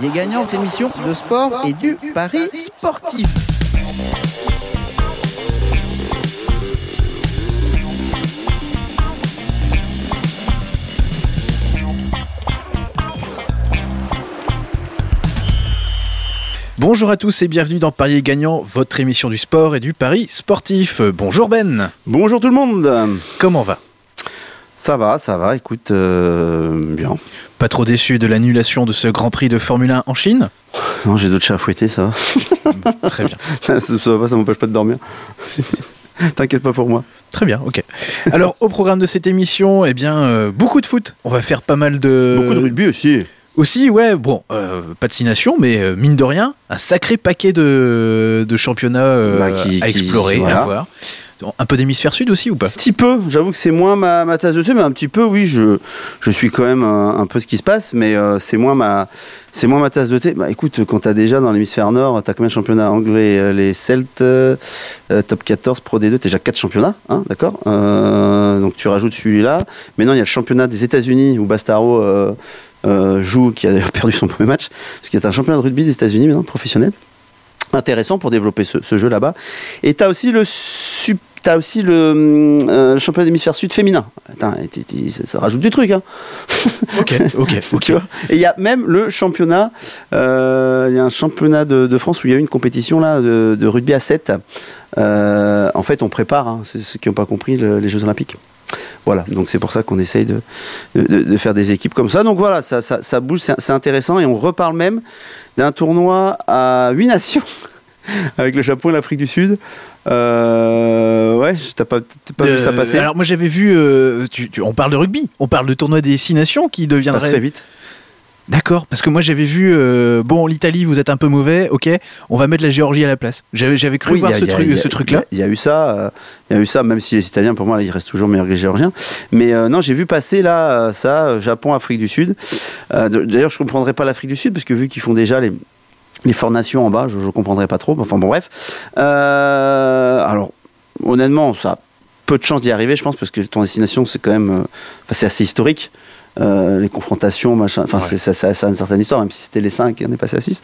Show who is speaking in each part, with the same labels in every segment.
Speaker 1: Parier gagnant, votre émission de sport et du pari sportif.
Speaker 2: Bonjour à tous et bienvenue dans Parier Gagnant, votre émission du sport et du pari sportif. Bonjour Ben,
Speaker 3: Bonjour tout le monde.
Speaker 2: comment va?
Speaker 3: Ça va, ça va. Écoute, euh, bien.
Speaker 2: Pas trop déçu de l'annulation de ce Grand Prix de Formule 1 en Chine
Speaker 3: Non, j'ai d'autres chats à fouetter, ça
Speaker 2: Très bien.
Speaker 3: va. ça, ça va, ça m'empêche pas de dormir. T'inquiète pas pour moi.
Speaker 2: Très bien, ok. Alors, au programme de cette émission, eh bien, euh, beaucoup de foot. On va faire pas mal de...
Speaker 3: Beaucoup de rugby aussi.
Speaker 2: Aussi, ouais, bon, euh, pas de six nations, mais euh, mine de rien, un sacré paquet de, de championnats euh,
Speaker 3: Bah, qui-
Speaker 2: à
Speaker 3: qui-
Speaker 2: explorer,
Speaker 3: voilà.
Speaker 2: à voir. Un peu d'hémisphère sud aussi ou pas
Speaker 3: Un petit peu, j'avoue que c'est moins ma, ma tasse de thé, mais un petit peu, oui, je, je suis quand même un, peu ce qui se passe, mais euh, c'est moins ma. C'est ma tasse de thé. Bah écoute, quand t'as déjà dans l'hémisphère nord, t'as combien de championnats anglais euh, Les Celtes, euh, top 14, Pro D2, t'as déjà 4 championnats, hein, d'accord Donc tu rajoutes celui-là. Maintenant, il y a le championnat des États-Unis où Bastaro joue, qui a d'ailleurs perdu son premier match, parce qu'il y a un championnat de rugby des États-Unis maintenant, professionnel. Intéressant pour développer ce, jeu là-bas. Et t'as aussi le T'as aussi le, euh, le championnat d'hémisphère sud féminin. Attends, t- t- ça, ça rajoute du truc, hein.
Speaker 2: Ok, ok, ok.
Speaker 3: Tu vois Et il y a même le championnat, euh, il y a un championnat de, de France où il y a eu une compétition là de, de rugby à 7. Euh, en fait, on prépare, hein, c'est ceux qui n'ont pas compris, le- les Jeux Olympiques. Voilà, donc c'est pour ça qu'on essaye de, de- de faire des équipes comme ça. Donc voilà, ça, ça, ça bouge, c'est intéressant et on reparle même d'un tournoi à 8 nations avec le Japon et l'Afrique du Sud. Euh, ouais, t'as pas, pas vu ça
Speaker 2: Euh,
Speaker 3: passer?
Speaker 2: Alors moi j'avais vu, euh, tu- tu- on parle de rugby, on parle de tournoi des six nations qui
Speaker 3: Ça
Speaker 2: deviendrait...
Speaker 3: fait vite.
Speaker 2: D'accord, parce que moi j'avais vu, euh, bon l'Italie vous êtes un peu mauvais, ok, on va mettre la Géorgie à la place. J'avais cru
Speaker 3: Oui,
Speaker 2: voir
Speaker 3: a-
Speaker 2: ce, truc,
Speaker 3: a-
Speaker 2: ce truc-là.
Speaker 3: Il y, a eu ça, euh, il y a eu ça, même si les Italiens, pour moi, là, ils restent toujours meilleurs que les Géorgiens. Mais euh, non, j'ai vu passer là ça, Japon, Afrique du Sud. D'ailleurs, je comprendrais pas l'Afrique du Sud parce que vu qu'ils font déjà les les formations en bas, je, je comprendrais pas trop. Enfin bon, bref. Euh, alors, honnêtement, ça a peu de chances d'y arriver, je pense, parce que ton destination, c'est quand même, euh, c'est assez historique. Euh, les confrontations, machin, enfin,
Speaker 2: Ouais.
Speaker 3: c'est- ça, ça, ça a une certaine histoire, même si c'était les 5 et on est passé à 6.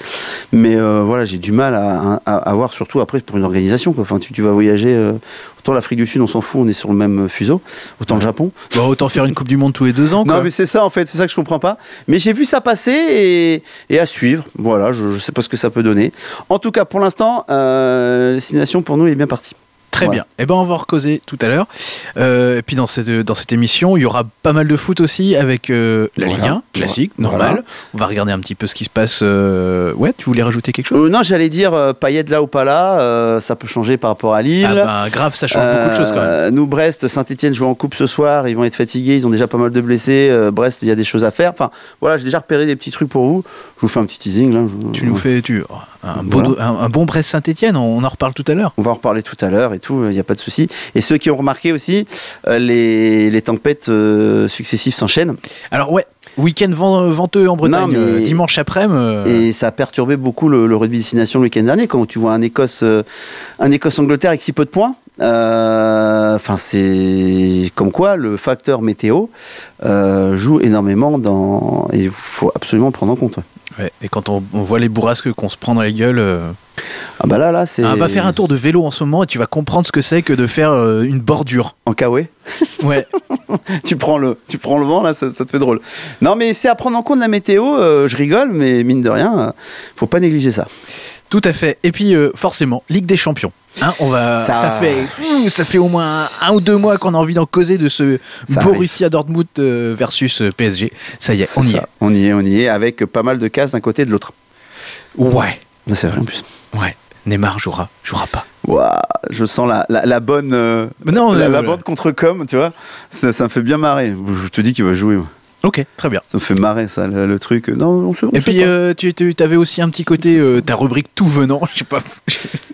Speaker 3: Mais euh, voilà, j'ai du mal à, à, à voir, surtout après pour une organisation. Quoi. Enfin, tu, tu vas voyager, euh, autant l'Afrique du Sud, on s'en fout, on est sur le même fuseau, autant le Japon.
Speaker 2: Bon, autant faire une Coupe du Monde tous les deux ans. Quoi.
Speaker 3: Non, mais c'est ça en fait, c'est ça que je comprends pas. Mais j'ai vu ça passer et, et à suivre. Voilà, je, je sais pas ce que ça peut donner. En tout cas, pour l'instant, euh, la destination pour nous est bien partie.
Speaker 2: Très bien. Eh ben on va en recauser tout à l'heure. Euh, et puis dans cette, dans cette émission, il y aura pas mal de foot aussi avec euh, la
Speaker 3: Voilà.
Speaker 2: Ligue 1, classique,
Speaker 3: Voilà.
Speaker 2: normal. On va regarder un petit peu ce qui se passe. euh, Ouais, tu voulais rajouter quelque chose?
Speaker 3: Non, j'allais dire Payet là ou pas là, ça peut changer par rapport à Lille.
Speaker 2: Ah ben grave, ça change beaucoup de choses quand même.
Speaker 3: Nous, Brest, Saint-Etienne jouent en coupe ce soir. Ils vont être fatigués. Ils ont déjà pas mal de blessés. Brest, il y a des choses à faire. Enfin, voilà, j'ai déjà repéré des petits trucs pour vous. Je vous fais un petit teasing là. Je-
Speaker 2: Tu nous fais tu, un, beau
Speaker 3: Voilà.
Speaker 2: do- un, un bon Brest-Saint-Etienne, on en reparle tout à l'heure.
Speaker 3: On va en reparler tout à l'heure et tout, il n'y a pas de souci. Et ceux qui ont remarqué aussi, euh, les, les tempêtes euh, successives s'enchaînent.
Speaker 2: Alors ouais, week-end vent- venteux en Bretagne,
Speaker 3: Non, mais-
Speaker 2: euh, dimanche après-midi. euh,
Speaker 3: Et ça a perturbé beaucoup le, le rugby destination le week-end dernier. Quand tu vois un Écosse, un Écosse-Angleterre avec si peu de points, euh, enfin c'est comme quoi le facteur météo euh, joue énormément dans. Et il faut absolument le prendre en compte. Ouais.
Speaker 2: et quand on, on voit les bourrasques qu'on se prend dans la gueule, euh,
Speaker 3: Ah bah là, là, c'est.
Speaker 2: ah, va faire un tour de vélo en ce moment et tu vas comprendre ce que c'est que de faire euh, une bordure.
Speaker 3: En Kawaii.
Speaker 2: Ouais.
Speaker 3: tu prends le, tu prends le vent là, ça, ça te fait drôle. Non, mais c'est à prendre en compte la météo. euh, je rigole, mais mine de rien, faut pas négliger ça.
Speaker 2: Tout à fait. Et puis forcément, Ligue des Champions. Hein, on va, ça...
Speaker 3: Ça-
Speaker 2: fait, ça fait au moins un, un ou deux mois qu'on a envie d'en causer de ce
Speaker 3: Ça
Speaker 2: Borussia Dortmund euh, versus euh, PSG. Ça y est, on y
Speaker 3: ça. On y est, on y est, avec pas mal de cases d'un côté et de l'autre.
Speaker 2: est. Ouais,
Speaker 3: C'est vrai en plus.
Speaker 2: ouais. Neymar jouera, jouera pas.
Speaker 3: Ouah, je sens la, la, la bonne, euh,
Speaker 2: non,
Speaker 3: la,
Speaker 2: euh,
Speaker 3: la contre com, tu vois. Ça, ça me fait bien marrer. Je te dis qu'il va jouer. moi.
Speaker 2: Ok, très bien.
Speaker 3: Ça me fait marrer ça, le, le truc. Non, on
Speaker 2: Et puis euh, tu, tu avais aussi un petit côté, euh, ta rubrique tout venant. Je sais pas.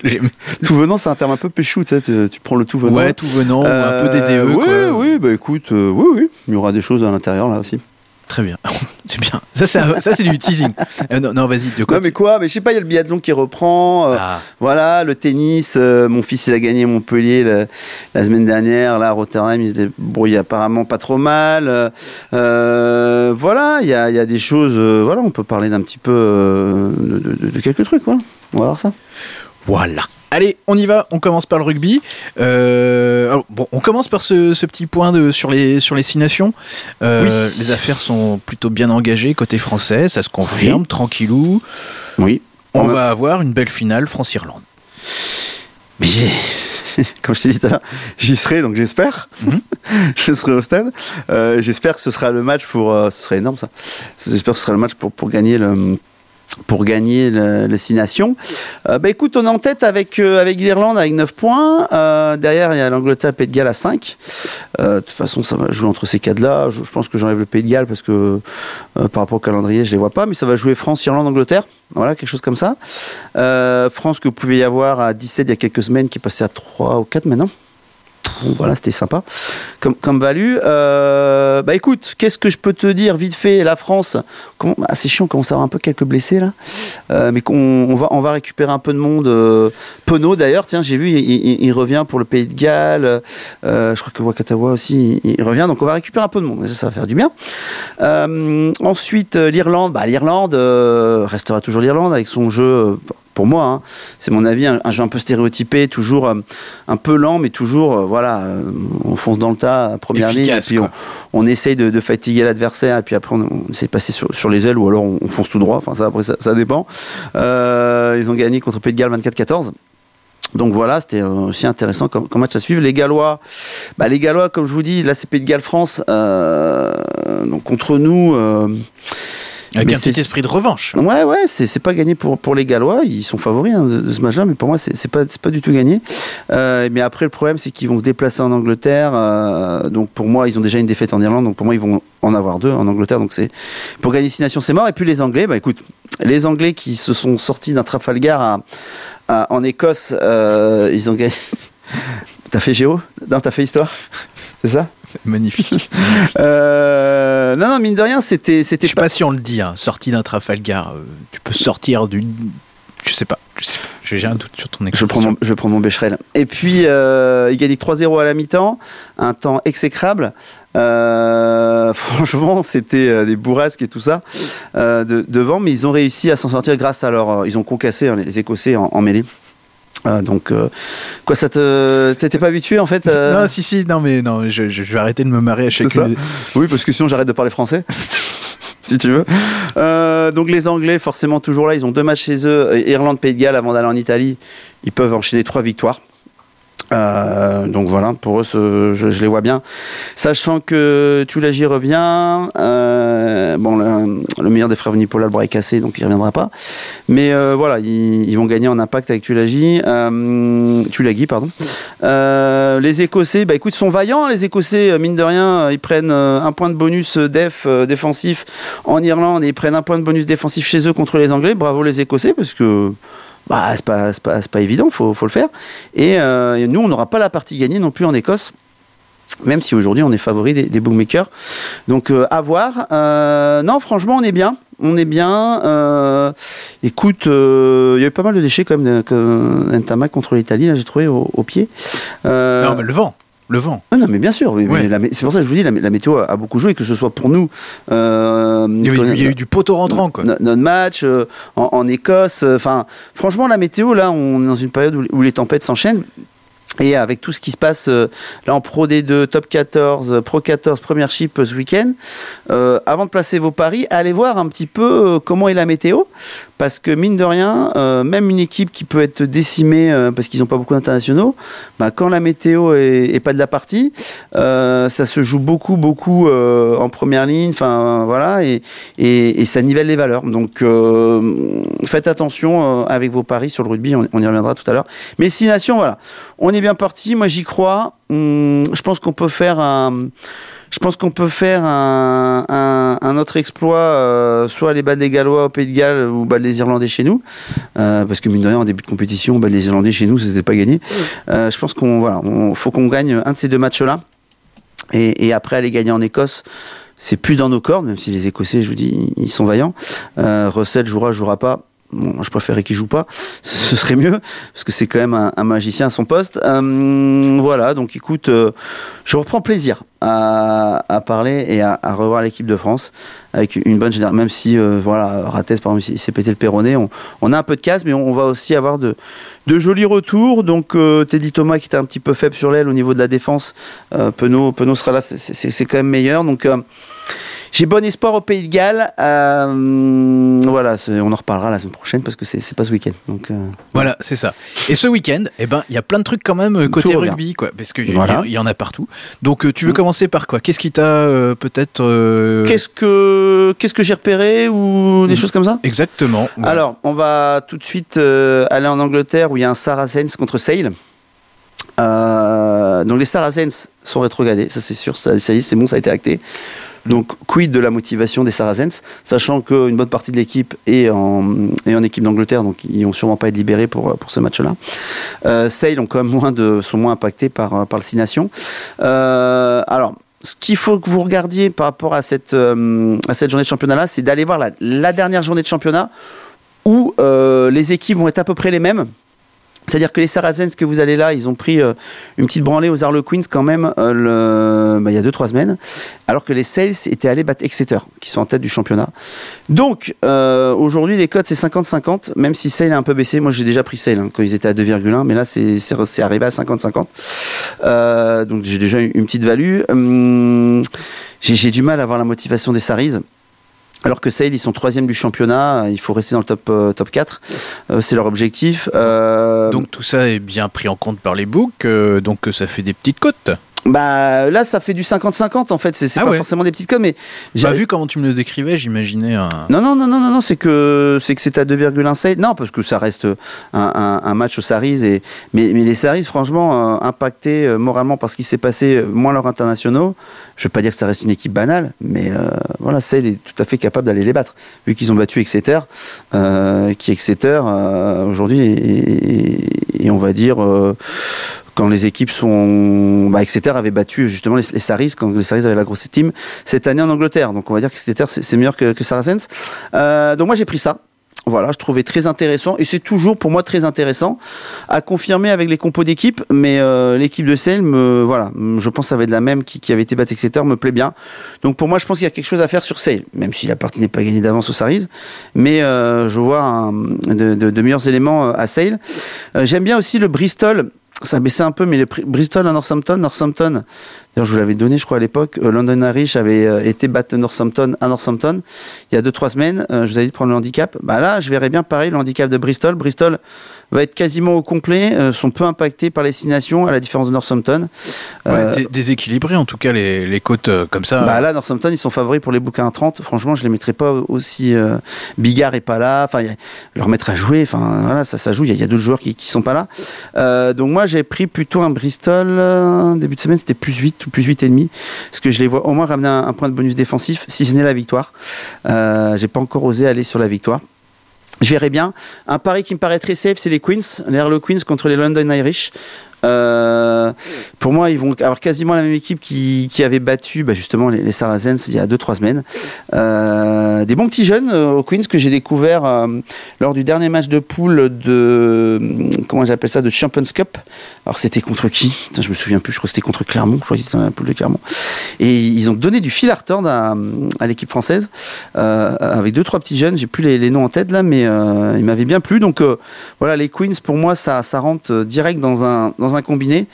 Speaker 3: tout venant, c'est un terme un peu péchou, tu sais. Tu prends le tout venant.
Speaker 2: Ouais, tout venant, ou un peu
Speaker 3: Euh,
Speaker 2: DDE.
Speaker 3: Oui,
Speaker 2: quoi.
Speaker 3: oui, bah écoute, euh, oui, oui. Il y aura des choses à l'intérieur là aussi.
Speaker 2: Très bien. c'est bien. Ça, c'est du teasing. Euh, non, non, vas-y, de quoi
Speaker 3: Non mais quoi Mais je sais pas, il y a le biathlon qui reprend. euh,
Speaker 2: Ah.
Speaker 3: Voilà, le tennis. euh, mon fils il a gagné Montpellier la, la semaine dernière. Là, à Rotterdam, il se débrouille apparemment pas trop mal. voilà, il y a, y a des choses. voilà, on peut parler d'un petit peu de, de- de quelques trucs. Voilà. On va voir ça.
Speaker 2: Voilà. Allez, on y va. On commence par le rugby. Euh, alors, bon, on commence par ce, ce petit point de, sur, les, sur les six nations. Euh,
Speaker 3: Oui.
Speaker 2: Les affaires sont plutôt bien engagées côté français. Ça se confirme, tranquillou.
Speaker 3: Oui.
Speaker 2: On va avoir une belle finale France-Irlande.
Speaker 3: Mais comme je t'ai dit j'y serai, donc j'espère.
Speaker 2: Mhm.
Speaker 3: je serai au stade. Euh, j'espère que ce sera le match pour. ce serait énorme ça. J'espère que ce sera le match pour, pour gagner le. Pour gagner le, les six nations. Euh, bah écoute, on est en tête avec, euh, avec l'Irlande avec 9 points. Euh, derrière, il y a l'Angleterre, le Pays de Galles à 5. Euh, de toute façon, ça va jouer entre ces quatre-là. Je, je pense que j'enlève le Pays de Galles parce que euh, par rapport au calendrier, je les vois pas. Mais ça va jouer France, Irlande, Angleterre. Voilà, quelque chose comme ça. France que vous pouvez y avoir à 17 il y a quelques semaines, qui est passé à 3 ou 4 maintenant. Voilà, c'était sympa comme, comme value. Euh, bah écoute, qu'est-ce que je peux te dire vite fait? La France, bah, c'est chiant, on commence à avoir un peu quelques blessés là. Euh, mais on va, récupérer un peu de monde. Euh, Penaud d'ailleurs, tiens, j'ai vu, il, revient pour le Pays de Galles. Euh, je crois que Wakatawa aussi, il, revient. Donc on va récupérer un peu de monde. Ça, ça va faire du bien. Ensuite, l'Irlande. Bah, L'Irlande restera toujours l'Irlande avec son jeu. Pour moi, hein, c'est mon avis, un, un jeu un peu stéréotypé, toujours euh, un peu lent, mais toujours, euh, voilà, euh, on fonce dans le tas, à première ligne, et puis on, essaye de, de fatiguer l'adversaire, et puis après on, on essaie de passer sur, sur les ailes, ou alors on, on fonce tout droit, enfin ça, après ça, ça dépend. Ils ont gagné contre Pays de Galles 24-14. Donc voilà, c'était aussi intéressant comme, comme match à suivre. Les Gallois, bah les Gallois, comme je vous dis, là c'est Pays de Galles France, donc contre nous.
Speaker 2: Avec
Speaker 3: mais
Speaker 2: un petit esprit de revanche.
Speaker 3: Ouais, ouais, c'est pas gagné pour, pour les Gallois. Ils sont favoris hein, de, de ce match-là, mais pour moi, c'est pas, pas du tout gagné. Euh, mais après, le problème, c'est qu'ils vont se déplacer en Angleterre. euh, donc pour moi, ils ont déjà une défaite en Irlande. Donc pour moi, ils vont en avoir deux en Angleterre. Donc c'est pour gagner six nations, c'est mort. Et puis les Anglais, bah écoute, les Anglais qui se sont sortis d'un Trafalgar à, à- en Écosse, euh, ils ont gagné. T'as fait géo Non, t'as fait histoire? C'est ça?
Speaker 2: Magnifique.
Speaker 3: euh, Non, non, mine de rien, c'était
Speaker 2: Je sais pas si on le dit, hein, sorti d'un Trafalgar. euh, tu peux sortir d'une. Je sais pas. J'ai un doute sur ton
Speaker 3: Je prends mon, je prends mon Becherel. Et puis, euh, il gagne 3-0 à la mi-temps, un temps exécrable. Euh, franchement, c'était des bourrasques et tout ça euh, de- devant, mais ils ont réussi à s'en sortir grâce à leur. ils ont concassé hein, les Écossais en, en mêlée. Euh, donc, euh, quoi, ça te. T'étais pas habitué en fait euh
Speaker 2: Non, si, si, non, mais non, je, je- je vais arrêter de me marrer à
Speaker 3: ça
Speaker 2: des-
Speaker 3: Oui, parce que sinon j'arrête de parler français. si tu veux. Euh, donc les Anglais, forcément toujours là, ils ont deux matchs chez eux, Irlande, Pays de Galles, avant d'aller en Italie, ils peuvent enchaîner trois victoires. Euh, donc voilà, pour eux, je, je les vois bien. Sachant que Tulagi revient, euh, bon, le, le meilleur des frères Vunipola, le bras est cassé, donc il reviendra pas. Mais euh, voilà, ils, ils vont gagner en impact avec Tulagi, euh, Tulagi, pardon. Euh, les Écossais, bah écoute, sont vaillants. Les Écossais, euh, mine de rien, ils prennent un point de bonus def défensif en Irlande et ils prennent un point de bonus défensif chez eux contre les Anglais. Bravo les Écossais parce que bah c'est pas pas, évident, faut faut le faire. Et, euh, et nous, on n'aura pas la partie gagnée non plus en Écosse. Même si aujourd'hui on est favori des, bookmakers. Donc euh, à voir. Euh, non, franchement, on est bien. On est bien. Écoute, il y a eu pas mal de déchets quand même de, que Ntamak contre l'Italie, là j'ai trouvé au, au pied.
Speaker 2: Non, mais le vent. Le vent.
Speaker 3: ah non, mais bien sûr. oui,
Speaker 2: Ouais.
Speaker 3: c'est pour ça que je vous dis, la, la météo a, a beaucoup joué, que ce soit pour nous. euh,
Speaker 2: Il y a eu, il y a eu du poteau rentrant, quoi.
Speaker 3: no- notre match euh, en, en Écosse. euh, franchement, la météo, là, on est dans une période où, où les tempêtes s'enchaînent. Et avec tout ce qui se passe euh, là en Pro D2, Top 14, euh, Pro 14, Première Chip euh, ce week-end, avant de placer vos paris, allez voir un petit peu comment est la météo. Parce que mine de rien, même une équipe qui peut être décimée parce qu'ils n'ont pas beaucoup d'internationaux, bah, quand la météo est, pas de la partie, ça se joue beaucoup, beaucoup en première ligne. Enfin voilà, et, ça nivelle les valeurs. Donc faites attention avec vos paris sur le rugby. On, on y reviendra tout à l'heure. Mais Six Nations, voilà, on est bien parti. Moi, j'y crois. Hum, je pense qu'on peut faire un. Je pense qu'on peut faire un, un, un autre exploit, euh, soit les battre les Gallois au Pays de Galles ou battre les Irlandais chez nous, Euh, parce que mine de rien en début de compétition, battre les Irlandais chez nous, c'était pas gagné. Euh, je pense qu'on voilà, on, faut qu'on gagne un de ces deux matchs-là, et, et après aller gagner en Écosse, c'est plus dans nos cordes, même si les Écossais, je vous dis, ils sont vaillants. Euh, Russell jouera, jouera pas. Bon, je préférerais qu'il joue pas, ce serait mieux parce que c'est quand même un, magicien à son poste. Euh, voilà, donc écoute, euh, je reprends plaisir à, parler et à, revoir l'équipe de France avec une bonne génération. Même si, euh, voilà, Rates, par exemple, il s'est pété le on, a un peu de casse, mais on, va aussi avoir de, jolis retours. Donc, Teddy Thomas qui était un petit peu faible sur l'aile au niveau de la défense, Penaud, Penaud sera là, c'est quand même meilleur. Donc, j'ai bon espoir au Pays de Galles. Euh, voilà, on en reparlera la semaine prochaine parce que c'est pas ce week-end. Donc euh,
Speaker 2: voilà, c'est ça. Et ce week-end, eh ben, il y a plein de trucs quand même euh, côté rugby, quoi, parce qu'il y, y, en a partout. Donc tu veux mm. commencer par quoi? Qu'est-ce qui t'a peut-être
Speaker 3: Qu'est-ce que qu'est-ce que j'ai repéré ou des mm. choses comme ça?
Speaker 2: Exactement.
Speaker 3: Alors, on va tout de suite aller en Angleterre où il y a un Saracens contre Sale. donc les Saracens sont rétrogradés, ça c'est sûr, ça, ça y est, c'est bon, ça a été acté. Donc, quid de la motivation des Saracens, sachant qu'une bonne partie de l'équipe est en, équipe d'Angleterre, donc ils vont sûrement pas être libérés pour, pour ce match-là. Euh, Sale ont quand même moins de, sont moins impactés par, par le Six Nations. Euh, alors, ce qu'il faut que vous regardiez par rapport à cette, euh, à cette journée de championnat-là, c'est d'aller voir la, la, dernière journée de championnat où euh, les équipes vont être à peu près les mêmes. C'est-à-dire que les Saracens que vous allez là, ils ont pris euh, une petite branlée aux Harlequins quand même euh, bah, il y a 2-3 semaines, alors que les Sales étaient allés battre Exeter, qui sont en tête du championnat. Donc euh, aujourd'hui les codes c'est 50-50, même si Sale a un peu baissé. Moi j'ai déjà pris Sale hein, quand ils étaient à 2,1, mais là c'est arrivé à 50-50. donc j'ai déjà une petite value. Hum, j'ai du mal à avoir la motivation des Saris. Alors que Sale, ils sont troisième du championnat, il faut rester dans le top, euh, top 4, euh, c'est leur objectif.
Speaker 2: Euh, donc tout ça est bien pris en compte par les books, donc ça fait des petites cotes
Speaker 3: bah là, ça fait du 50-50 en fait. C'est ah pas forcément des petites codes, mais
Speaker 2: j'ai bah, vu comment tu me le décrivais, j'imaginais. Un...
Speaker 3: Non non non non non non, c'est que c'est que c'est à 2,1 Non, parce que ça reste un, un, match aux Saris et mais, mais les Saris, franchement, euh, impactés euh, moralement par ce qui s'est passé, euh, moins leurs internationaux. Je veux pas dire que ça reste une équipe banale, mais voilà, Sale est tout à fait capable d'aller les battre, vu qu'ils ont battu Exeter, qui Exeter aujourd'hui et, et, on va dire quand les équipes sont, bah, Exeter avait battu justement les, Saris quand les Saris avaient la grosse team cette année en Angleterre. Donc on va dire que Exeter c'est meilleur que, que Saracens. Euh, donc moi j'ai pris ça. Voilà, je trouvais très intéressant et c'est toujours pour moi très intéressant à confirmer avec les compos d'équipe. Mais euh, l'équipe de Sale, me, voilà, je pense que ça va être la même qui, qui avait été battu Exeter, me plaît bien. Donc pour moi, je pense qu'il y a quelque chose à faire sur Sale, même si la partie n'est pas gagnée d'avance aux Saris. Mais euh, je vois un, de, de, de, meilleurs éléments à Sale. Euh, j'aime bien aussi le Bristol ça a baissé un peu, mais les Bristol à Northampton, Northampton, D'ailleurs, je vous l'avais donné, je crois, à l'époque. Euh, London Irish avait euh, été battre Northampton à Northampton il y a 2-3 semaines. Euh, je vous avais dit de prendre le handicap. Bah là, je verrais bien pareil le handicap de Bristol. Bristol va être quasiment au complet, sont peu impactés par les six nations, à la différence de Northampton.
Speaker 2: Ouais, déséquilibré en tout cas les, les côtes comme ça.
Speaker 3: Bah là, Northampton, ils sont favoris pour les bouquins à 30. Franchement, je les mettrais pas aussi. Bigard est pas là. Enfin, leur mettre à jouer. Enfin, voilà, ça, ça joue. Il y a, a d'autres joueurs qui, qui sont pas là. donc moi, j'ai pris plutôt un Bristol. début de semaine, c'était plus 8 ou plus 8,5. Parce que je les vois au moins ramener un, point de bonus défensif, si ce n'est la victoire. Euh, j'ai pas encore osé aller sur la victoire. Je verrai bien. Un pari qui me paraît très safe, c'est les Queens, les Harlow Queens contre les London Irish. Euh, pour moi, ils vont avoir quasiment la même équipe qui, qui avait battu bah, justement les, les, Saracens il y a 2-3 semaines. Euh, des bons petits jeunes euh, au Queens que j'ai découvert euh, lors du dernier match de poule de comment j'appelle ça de Champions Cup. Alors c'était contre qui? Je me souviens plus. Je crois que c'était contre Clermont. Je crois la poule de Clermont. Et ils ont donné du fil à retordre à, l'équipe française avec deux trois petits jeunes. J'ai plus les, noms en tête là, mais ils m'avaient bien plu. Donc voilà, les Queens pour moi ça ça rentre direct dans un un combiné.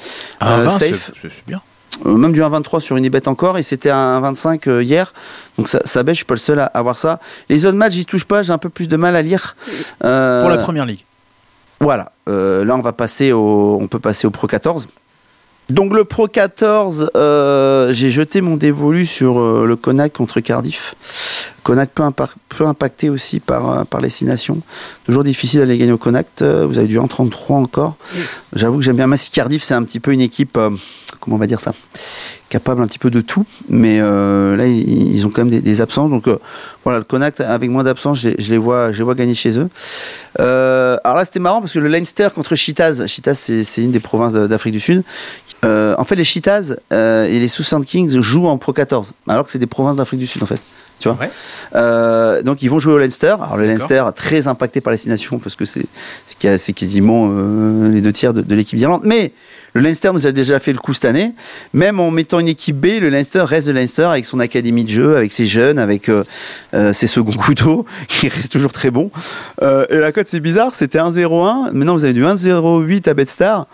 Speaker 2: Euh, safe. C'est bien.
Speaker 3: Euh, même du 1,23 sur une ibet encore, et c'était un 1,25 euh, hier. Donc ça, ça baisse, je suis pas le seul à avoir ça. Les autres matchs, j'y touche pas, j'ai un peu plus de mal à lire.
Speaker 2: Pour la première ligue.
Speaker 3: Voilà. là, on va passer au, on peut passer au Pro 14. Donc le Pro 14, j'ai jeté mon dévolu sur le Connac contre Cardiff. Connacht peu, impacté aussi par, euh, par les six nations. Toujours difficile d'aller gagner au Connacht. Euh, vous avez du 1,33 encore. J'avoue que j'aime bien Massy Cardiff, c'est un petit peu une équipe, euh, comment on va dire ça capable un petit peu de tout, mais euh, là ils, ont quand même des, des absents. Donc euh, voilà, le Connacht avec moins d'absents, je, je, les vois, je les vois gagner chez eux. Alors là c'était marrant parce que le Leinster contre Chitaz, Chitaz c'est une des provinces d'Afrique du Sud. En fait les Chitaz et les Southern Kings jouent en Pro 14, alors que c'est des provinces d'Afrique du Sud en fait. Tu vois
Speaker 2: Ouais.
Speaker 3: Euh, donc ils vont jouer au Leinster. Alors le Leinster très impacté par les six nations parce que c'est c'est quasiment euh, les deux tiers de, de l'équipe d'Irlande. Mais le Leinster nous a déjà fait le coup cette année. Même en mettant une équipe B, le Leinster reste le Leinster avec son académie de jeu, avec ses jeunes, avec euh, euh, ses seconds couteaux qui restent toujours très bons. Euh, et la cote c'est bizarre, c'était 1-0-1. Maintenant vous avez du 1-0-8 à Betstar.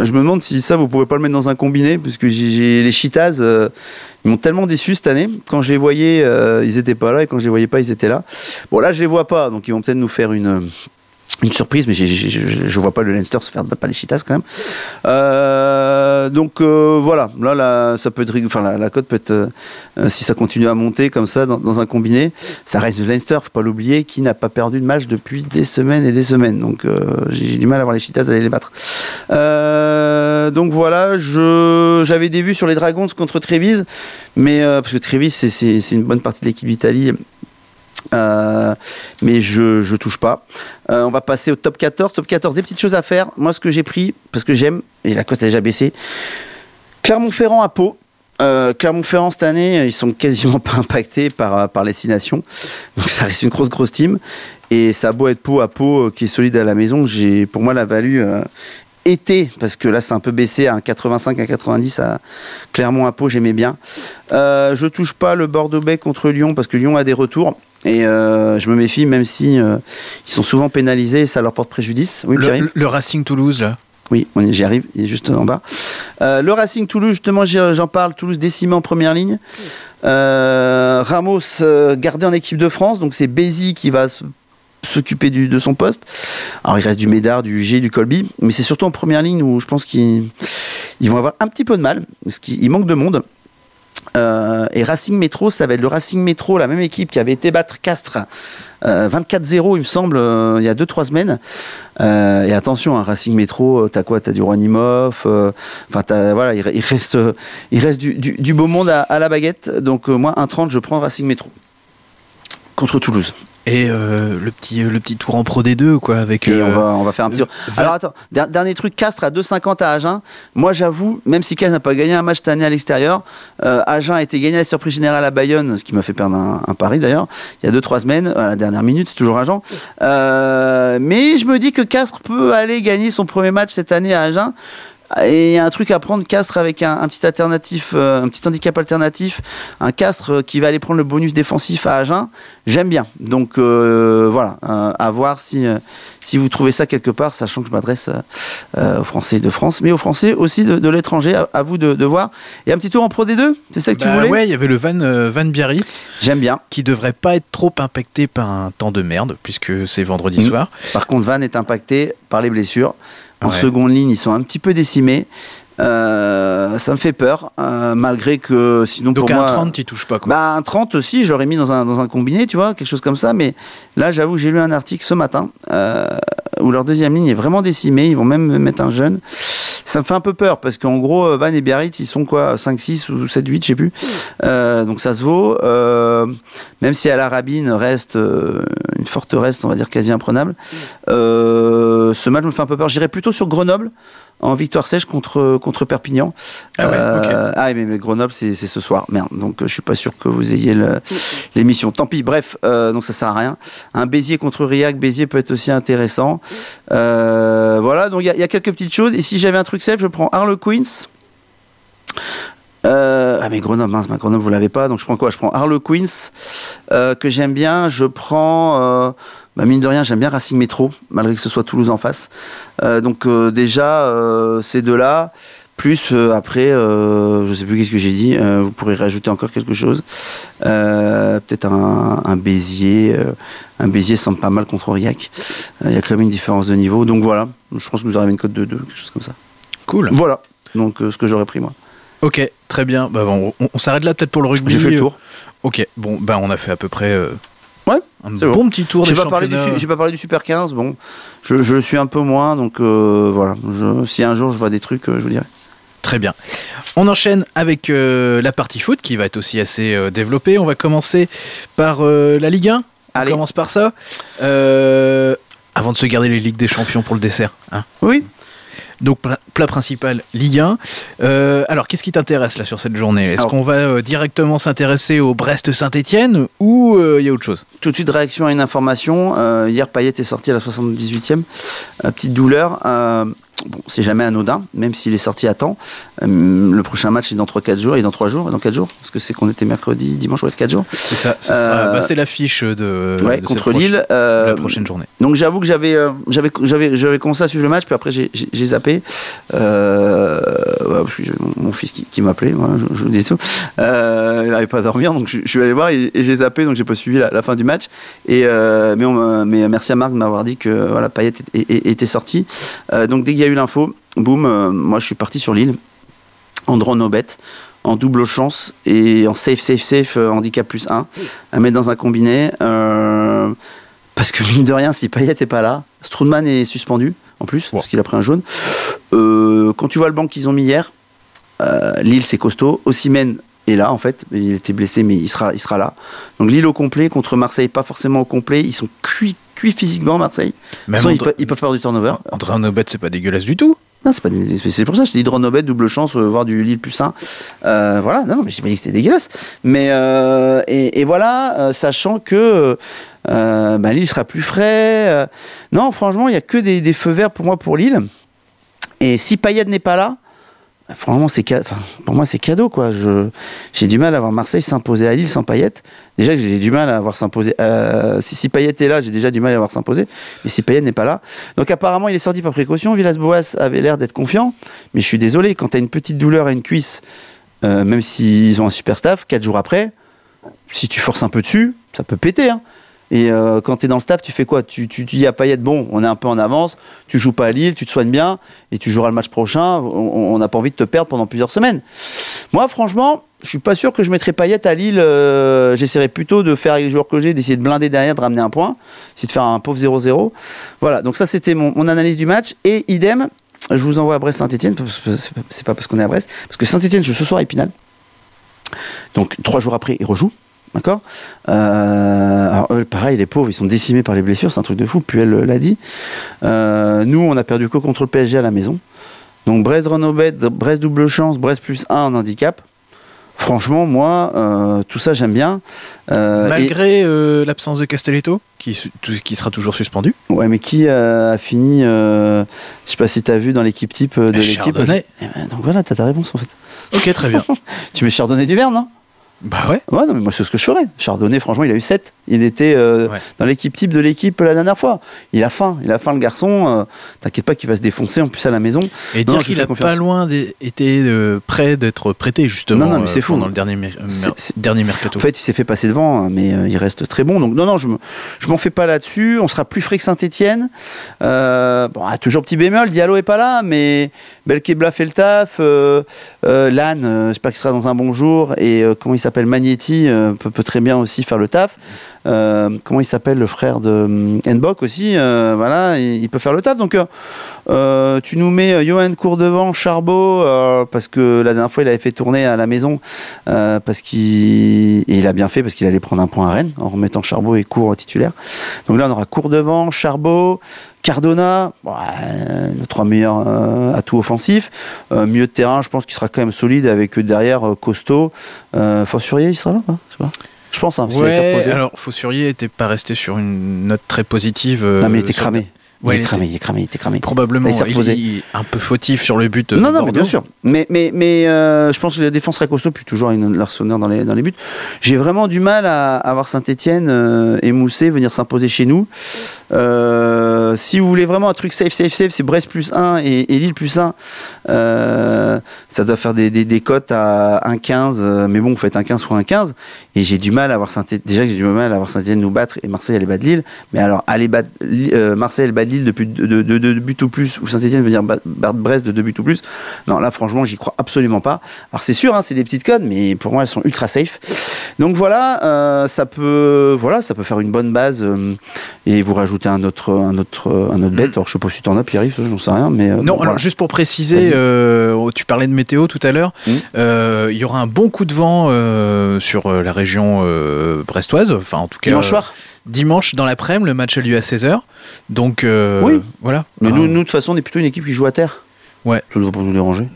Speaker 3: Je me demande si ça, vous pouvez pas le mettre dans un combiné, puisque j'ai les Cheetahs, euh, ils m'ont tellement déçu cette année. Quand je les voyais, euh, ils étaient pas là, et quand je les voyais pas, ils étaient là. Bon, là, je les vois pas, donc ils vont peut-être nous faire une une surprise, mais je, vois pas le Leinster se faire pas les Cheetahs quand même. Euh, donc euh, voilà, là, ça peut être, enfin la, cote peut être, euh, si ça continue à monter comme ça dans, un combiné, ça reste le Leinster, faut pas l'oublier, qui n'a pas perdu de match depuis des semaines et des semaines. Donc j'ai du mal à voir les Cheetahs aller les battre. Donc voilà, j'avais des vues sur les Dragons contre Trévise, mais parce que Trévise c'est une bonne partie de l'équipe d'Italie. Euh, mais je, je touche pas. Euh, on va passer au top 14. Top 14, des petites choses à faire. Moi, ce que j'ai pris, parce que j'aime, et la cote a déjà baissé, Clermont-Ferrand à Pau. Euh, Clermont-Ferrand cette année, ils sont quasiment pas impactés par, par les. Donc ça reste une grosse, grosse team. Et ça a beau être Pau à Pau, qui est solide à la maison. J'ai, pour moi, la value été, parce que là c'est un peu baissé à 85 à 90 à Clermont à Pau, j'aimais bien. Euh, je touche pas le Bordeaux-Bay contre Lyon parce que Lyon a des retours. Et euh, je me méfie, même si euh, ils sont souvent pénalisés et ça leur porte préjudice. Oui,
Speaker 2: le, le, Racing Toulouse, là
Speaker 3: Oui, j'y arrive, il est juste en bas. Euh, le Racing Toulouse, justement, j'en parle. Toulouse décimé en première ligne. Euh, Ramos gardé en équipe de France, donc c'est Bézi qui va s'occuper de son poste. Alors il reste du Médard, du G, du Colby, mais c'est surtout en première ligne où je pense qu'ils vont avoir un petit peu de mal, parce qu'il manque de monde. Euh, et Racing Métro, ça va être le Racing Métro, la même équipe qui avait été battre Castres euh, 24-0, il me semble, euh, il y a 2-3 semaines. Euh, et attention, un Racing Métro, t'as quoi? T'as du Ronimov, enfin voilà, il, reste, il reste du beau monde à, à la baguette. Donc moi, 1-30, je prends Racing Métro contre Toulouse.
Speaker 2: Et euh, le petit le petit tour en pro des deux quoi avec
Speaker 3: et euh, on va on va faire un petit tour. Alors attends, dernier truc Castres à 2,50 à Agen. Moi j'avoue, même si Castres n'a pas gagné un match cette année à l'extérieur, euh, Agen a été gagné à la surprise générale à Bayonne, ce qui m'a fait perdre un, un pari d'ailleurs, il y a 2-3 semaines, à la dernière minute, c'est toujours Agen. Euh, mais je me dis que Castres peut aller gagner son premier match cette année à Agen. Et il y a un truc à prendre, Castres avec un, un petit alternatif, euh, un petit handicap alternatif, un Castres qui va aller prendre le bonus défensif à Agen. J'aime bien. Donc euh, voilà, euh, à voir si si vous trouvez ça quelque part, sachant que je m'adresse aux Français de France, mais aux Français aussi de, de l'étranger. À, à, vous de, de, voir. Et un petit tour en Pro D2, c'est ça que
Speaker 2: bah
Speaker 3: tu voulais
Speaker 2: Ouais, il y avait le Van Van Biarritz.
Speaker 3: J'aime bien.
Speaker 2: Qui devrait pas être trop impacté par un temps de merde, puisque c'est vendredi mmh. soir.
Speaker 3: Par contre, Van est impacté par les blessures. En ouais. seconde ligne, ils sont un petit peu décimés. Euh, ça me fait peur, euh, malgré que sinon
Speaker 2: Donc
Speaker 3: pour
Speaker 2: un
Speaker 3: moi,
Speaker 2: 30, tu touches pas quoi.
Speaker 3: Bah un 30 aussi, j'aurais mis dans un, dans un combiné, tu vois, quelque chose comme ça. Mais là, j'avoue, j'ai lu un article ce matin euh, où leur deuxième ligne est vraiment décimée. Ils vont même mettre un jeune. Ça me fait un peu peur parce qu'en gros, Van et Biarritz, ils sont quoi 5, 6 ou 7, 8, je sais plus. Euh, donc ça se vaut. Euh, même si à la Rabine reste euh, une forteresse, on va dire quasi imprenable. ce match me fait un peu peur. J'irais plutôt sur Grenoble en victoire sèche contre contre Perpignan.
Speaker 2: Ah, ouais,
Speaker 3: euh,
Speaker 2: okay.
Speaker 3: ah mais, mais, Grenoble c'est ce soir. Merde. Donc je suis pas sûr que vous ayez l'émission. Tant pis. Bref, euh, donc ça sert à rien. Un Béziers contre Riac, Béziers peut être aussi intéressant. Euh, voilà. Donc il y, y, a quelques petites choses. Et si j'avais un truc safe, je prends Harlequins. Euh, ah mais Grenoble, mince, ma Grenoble vous l'avez pas, donc je prends quoi? Je prends Harlequins euh, que j'aime bien. Je prends, euh, bah mine de rien, j'aime bien Racing Métro, malgré que ce soit Toulouse en face. Euh, donc euh, déjà ces deux là, plus après, je sais plus qu'est-ce que j'ai dit. vous pourrez rajouter encore quelque chose. Peut-être un, un, Béziers, un Béziers semble pas mal contre Aurillac. Il y a quand même une différence de niveau, donc voilà. Je pense que vous aurez une cote de 2, quelque chose comme ça.
Speaker 2: Cool.
Speaker 3: Voilà. Donc ce que j'aurais pris moi.
Speaker 2: Ok, très bien. Bah bon, on, on s'arrête là peut-être pour le rugby.
Speaker 3: J'ai fait le tour.
Speaker 2: Ok, bon, bah on a fait à peu près.
Speaker 3: Ouais.
Speaker 2: Un bon, bon, petit tour.
Speaker 3: J'ai pas parlé du, j'ai pas parlé du Super 15. Bon, je, je suis un peu moins, donc euh, voilà. Je, si un jour je vois des trucs, euh, je vous dirai.
Speaker 2: Très bien. On enchaîne avec euh, la partie foot qui va être aussi assez euh, développée. On va commencer par euh, la Ligue 1. On
Speaker 3: Allez.
Speaker 2: commence par ça. Euh, avant de se garder les Ligues des Champions pour le dessert. hein.
Speaker 3: Oui.
Speaker 2: Donc pla- plat principal Ligue 1. Euh, alors qu'est-ce qui t'intéresse là sur cette journée? Est-ce qu'on va euh, directement s'intéresser au Brest-Saint-Etienne ou euh, il y a autre chose?
Speaker 3: Tout de suite, réaction à une information. Hier, Payet est sorti à la 78e. Euh, petite douleur. Bon, c'est jamais anodin, même s'il est sorti à temps. Euh, le prochain match est dans 3-4 jours. Et dans 3 jours, dans 4 jours. Parce que c'est qu'on était mercredi, dimanche, ouais, 4 jours.
Speaker 2: C'est ça. ce sera-
Speaker 3: Euh,
Speaker 2: bah, c'est l'affiche de,
Speaker 3: ouais,
Speaker 2: de cette
Speaker 3: contre Lille. Euh,
Speaker 2: la prochaine journée.
Speaker 3: Donc j'avoue que j'avais euh, j'avais j'avais j'avais commencé à suivre le match puis après j'ai zappé ouais, mon, fils qui, qui m'appelait voilà, je, je vous dis tout il n'arrivait pas à dormir donc je, je suis allé voir et, et j'ai zappé donc j'ai pas suivi la, la fin du match et mais on mais merci à Marc de m'avoir dit que voilà Payet était, était- sorti donc dès y a eu l'info boum euh, moi je suis parti sur l'île en drone no bet en double chance et en safe safe safe euh, handicap plus 1 à mettre dans un combiné euh, parce que mine de rien, si Payet est pas là, Stroudman est suspendu en plus
Speaker 2: Wow.
Speaker 3: parce qu'il a pris un jaune. Quand tu vois le banc qu'ils ont mis hier, Lille c'est costaud. Osimhen est là en fait, il était blessé mais il sera, il sera là. Donc Lille au complet contre Marseille pas forcément au complet. Ils sont cuits, cuits physiquement Marseille. De toute
Speaker 2: Même
Speaker 3: ils, peuvent, ils peuvent faire du turnover.
Speaker 2: André Nobet, c'est pas dégueulasse du tout.
Speaker 3: Non, c'est pas des- c'est pour ça que je dis Dronobet, double chance, euh, voir du Lille plus 1. Euh, voilà, non, non, mais j'ai pas dit que c'était dégueulasse. Mais, euh, et, et voilà, euh, sachant que bah, Lille sera plus frais. non, franchement, il y a que des, des feux verts pour moi pour Lille. Et si Payet n'est pas là, franchement, c'est enfin, pour moi, c'est cadeau, quoi. Je, j'ai du mal à voir Marseille s'imposer à Lille sans Payet. Déjà, j'ai du mal à voir s'imposer. euh, si, si Payet est là, j'ai déjà du mal à voir s'imposer. Mais si Payet n'est pas là. Donc, apparemment, il est sorti par précaution. Villas-Boas avait l'air d'être confiant. Mais je suis désolé, quand tu as une petite douleur à une cuisse, euh, même s'ils ont un super staff, 4 jours après, si tu forces un peu dessus, ça peut péter. hein. Et euh, quand tu es dans le staff, tu fais quoi? Tu, dis à Payet, bon, on est un peu en avance, tu joues pas à Lille, tu te soignes bien, et tu joueras le match prochain, on n'a pas envie de te perdre pendant plusieurs semaines. Moi, franchement, je suis pas sûr que je mettrais Payet à Lille. euh, J'essaierais plutôt de faire avec les joueurs que j'ai, d'essayer de blinder derrière, de ramener un point, essayer de faire un pauvre 0-0. Voilà, donc ça c'était mon, analyse du match. Et idem, je vous envoie à Brest-Saint-Etienne, c'est pas- c'est parce qu'on est à Brest, parce que Saint-Etienne joue ce soir à Épinal. Donc trois jours après, ils rejouent. D'accord euh, Alors eux, pareil, les pauvres, ils sont décimés par les blessures, c'est un truc de fou, Puel l'a dit. Euh, nous, on a perdu que contre le PSG à la maison. Donc Brest Renobet, Brest double chance, Brest plus 1 en handicap. Franchement, moi, euh, tout ça, j'aime bien. Euh,
Speaker 2: Malgré euh, l'absence de Castelletto, qui, sera toujours suspendu.
Speaker 3: ouais, mais qui euh, a fini euh, Je sais pas si t'as vu dans l'équipe type euh, de l'équipe.
Speaker 2: Chardonnay.
Speaker 3: Eh ben, donc voilà, t'as ta réponse en fait.
Speaker 2: Ok, très bien.
Speaker 3: Tu mets Chardonnay du Verne, non
Speaker 2: bah ouais.
Speaker 3: Ouais, non, mais moi, c'est ce que je ferais. Chardonnay, franchement, il a eu 7. Il était euh,
Speaker 2: Ouais.
Speaker 3: dans l'équipe type de l'équipe la dernière fois. Il a faim, il a faim, le garçon. euh, T'inquiète pas qu'il va se défoncer en plus à la maison.
Speaker 2: Et
Speaker 3: Non,
Speaker 2: dire qu'il a
Speaker 3: confiance.
Speaker 2: pas loin été euh, d'être prêté justement
Speaker 3: Non, non, mais c'est
Speaker 2: euh,
Speaker 3: fou.
Speaker 2: pendant le dernier, mer- mercato.
Speaker 3: En fait, il s'est fait passer devant, hein, mais euh, il reste très bon. Donc, non, non, je me- je m'en fais pas là-dessus. On sera plus frais que Saint-Etienne. Euh, bon, ah, toujours petit bémol. Diallo est pas là, mais Belkebla fait le taf. Euh, euh, Lannes, euh, j'espère qu'il sera dans un bon jour. Et euh, comment il s'appelle Magnetti euh, peut très bien aussi faire le taf. Euh, comment il s'appelle le frère de hum, Nbok aussi euh, Voilà, il, peut faire le taf. Donc, euh, euh, tu nous mets euh, Johan Courdevant, Charbot, euh, parce que la dernière fois il avait fait tourner à la maison, euh, parce qu'il il a bien fait parce qu'il allait prendre un point à Rennes en remettant Charbot et Cour titulaire. Donc là on aura Courdevant, Charbot, Cardona, nos trois meilleurs euh, atouts offensifs. Euh, milieu de terrain, je pense qu'il sera quand même solide avec derrière euh, costaud. Euh, Fossurier, il sera là, hein, sais pas. Je pense, hein, parce a été
Speaker 2: alors Faussurier était pas resté sur une note très positive. euh,
Speaker 3: non mais il était cramé.
Speaker 2: Ouais,
Speaker 3: il,
Speaker 2: il
Speaker 3: est cramé il est cramé, il était cramé.
Speaker 2: Probablement.
Speaker 3: Il
Speaker 2: il- est un peu fautif sur le but. de
Speaker 3: Non, non, mais bien sûr. Mais, mais, mais euh, je pense que la défense serait costaud, puis toujours une l'arseneur dans les, dans les buts. J'ai vraiment du mal à, voir Saint-Etienne euh, et Mousset venir s'imposer chez nous. Euh, si vous voulez vraiment un truc safe, safe, safe, c'est Brest plus 1 et, Lille plus 1. Euh, ça doit faire des, des, des cotes à 1,15, euh, mais bon, vous faites 1,15 pour 1,15. Et j'ai du mal à voir Saint-Etienne. Déjà que j'ai du mal à voir Saint-Etienne nous battre et Marseille aller battre Lille. Mais alors, aller battre euh, Marseille, elle bat Lille de, de, de, de, de but ou plus, ou Saint-Etienne veut dire battre Brest de 2 buts ou plus. Non, là, franchement, j'y crois absolument pas. Alors, c'est sûr, hein, c'est des petites codes, mais pour moi, elles sont ultra safe. Donc voilà, euh, ça peut, voilà, ça peut faire une bonne base euh, et vous rajouter un autre, un autre, un autre bet. Alors, je sais pas si t'en as, Pierre-Yves, j'en sais rien, mais. euh,
Speaker 2: Non,
Speaker 3: bon,
Speaker 2: alors
Speaker 3: voilà.
Speaker 2: juste pour préciser, euh, tu parlais de météo tout à l'heure. Euh, Il y aura un bon coup de vent euh, sur euh, la région euh, brestoise. Enfin, en tout cas,
Speaker 3: Dimanche
Speaker 2: euh,
Speaker 3: soir
Speaker 2: dimanche dans l'après-midi, le match a lieu à 16h. Donc, euh,
Speaker 3: Oui.
Speaker 2: voilà.
Speaker 3: Mais
Speaker 2: Euh,
Speaker 3: nous, nous, de toute façon, on est plutôt une équipe qui joue à terre.
Speaker 2: Ouais.
Speaker 3: Ça ne doit pas nous déranger.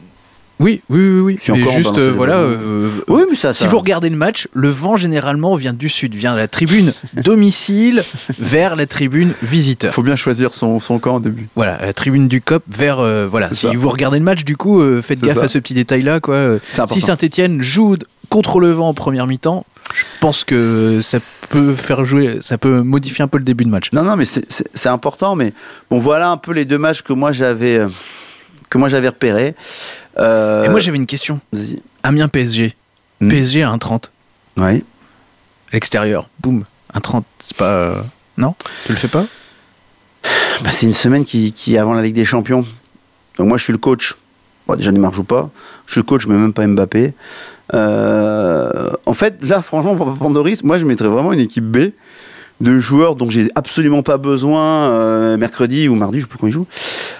Speaker 2: Oui, oui, oui. oui.
Speaker 3: Si
Speaker 2: Mais juste, euh, voilà. euh,
Speaker 3: Oui, mais ça.
Speaker 2: Si vous regardez le match, le vent généralement vient du sud, vient de la tribune domicile vers la tribune visiteur.
Speaker 4: faut bien choisir son, son camp au début.
Speaker 2: Voilà, la tribune du COP vers euh, voilà. Si
Speaker 4: ça.
Speaker 2: vous regardez le match, du coup, euh, faites gaffe
Speaker 4: ça.
Speaker 2: à ce petit détail-là, quoi. Si Saint-Etienne joue contre le vent en première mi-temps, je pense que ça peut faire jouer, ça peut modifier un peu le début de match.
Speaker 3: Non, non, mais c'est- important. Mais bon, voilà un peu les deux matchs que moi j'avais que moi j'avais repérés. Euh,
Speaker 2: Et moi, j'avais une question.
Speaker 3: vas-y.
Speaker 2: Amiens PSG. PSG à 1,30
Speaker 3: Oui.
Speaker 2: à l'extérieur. Boum, 1,30. C'est pas. euh, Non? Tu le fais pas?
Speaker 3: Bah, c'est une semaine qui, qui est avant la Ligue des Champions. Donc moi, je suis le coach. Bon, déjà, Neymar joue pas. Je suis le coach, mais même pas Mbappé. Euh, en fait, là, franchement, pour pas prendre de risque, moi, je mettrais vraiment une équipe B de joueurs dont j'ai absolument pas besoin euh, mercredi ou mardi, je sais plus quand ils jouent.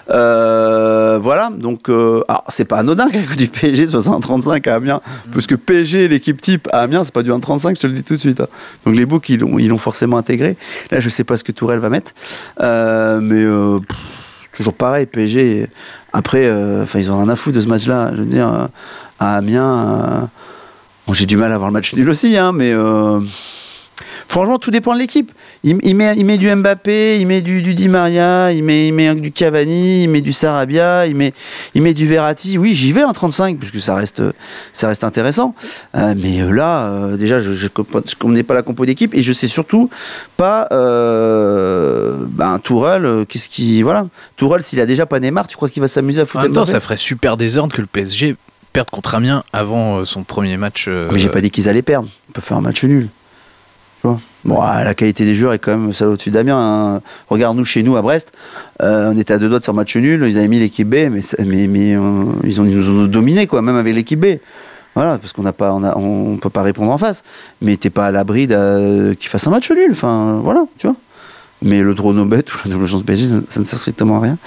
Speaker 3: Euh, voilà, donc euh, alors, c'est pas anodin que du PSG soit un 35 à Amiens, parce que PSG, l'équipe type à Amiens, c'est pas du 1,35, je te le dis tout de suite. hein. Donc les books, ils l'ont ils l'ont forcément intégré. Là, je sais pas ce que Tourelle va mettre, Euh, mais euh, pff, toujours pareil, PSG. Après, euh, enfin, ils ont rien à foutre de ce match-là. Je veux dire, à Amiens, euh, bon, j'ai du mal à voir le match nul aussi, hein, mais euh, franchement, tout dépend de l'équipe. Il, il met, il met du Mbappé, il met du, du Di Maria, il met, il met du Cavani, il met du Sarabia, il met, il met du Verratti. Oui, j'y vais en 35 parce que ça reste, ça reste intéressant. Euh, mais euh, là, euh, déjà, je ne connais pas la compo d'équipe et je sais surtout pas. Euh, ben, Tourelle, qu'est-ce qui, voilà, Tourelle, s'il a déjà pas Neymar, tu crois qu'il va s'amuser à
Speaker 2: En
Speaker 3: foutre
Speaker 2: même temps,
Speaker 3: Mbappé?
Speaker 2: ça ferait super désordre que le PSG perde contre Amiens avant son premier match.
Speaker 3: Mais j'ai pas dit qu'ils allaient perdre. Ils peuvent faire un match nul. Bon, ah, la qualité des joueurs est quand même celle au-dessus d'Amiens. hein. Regarde-nous chez nous à Brest. euh, on était à deux doigts de faire match nul. Ils avaient mis l'équipe B, mais, euh, ils, nous ont dominé, quoi, même avec l'équipe B. Voilà, parce qu'on n'a pas, on, peut pas répondre en face. Mais t'es pas à l'abri qu'ils fassent un match nul. Enfin, voilà, tu vois. Mais le drone au bet ou la double chance PSG, ça, ne sert strictement à rien.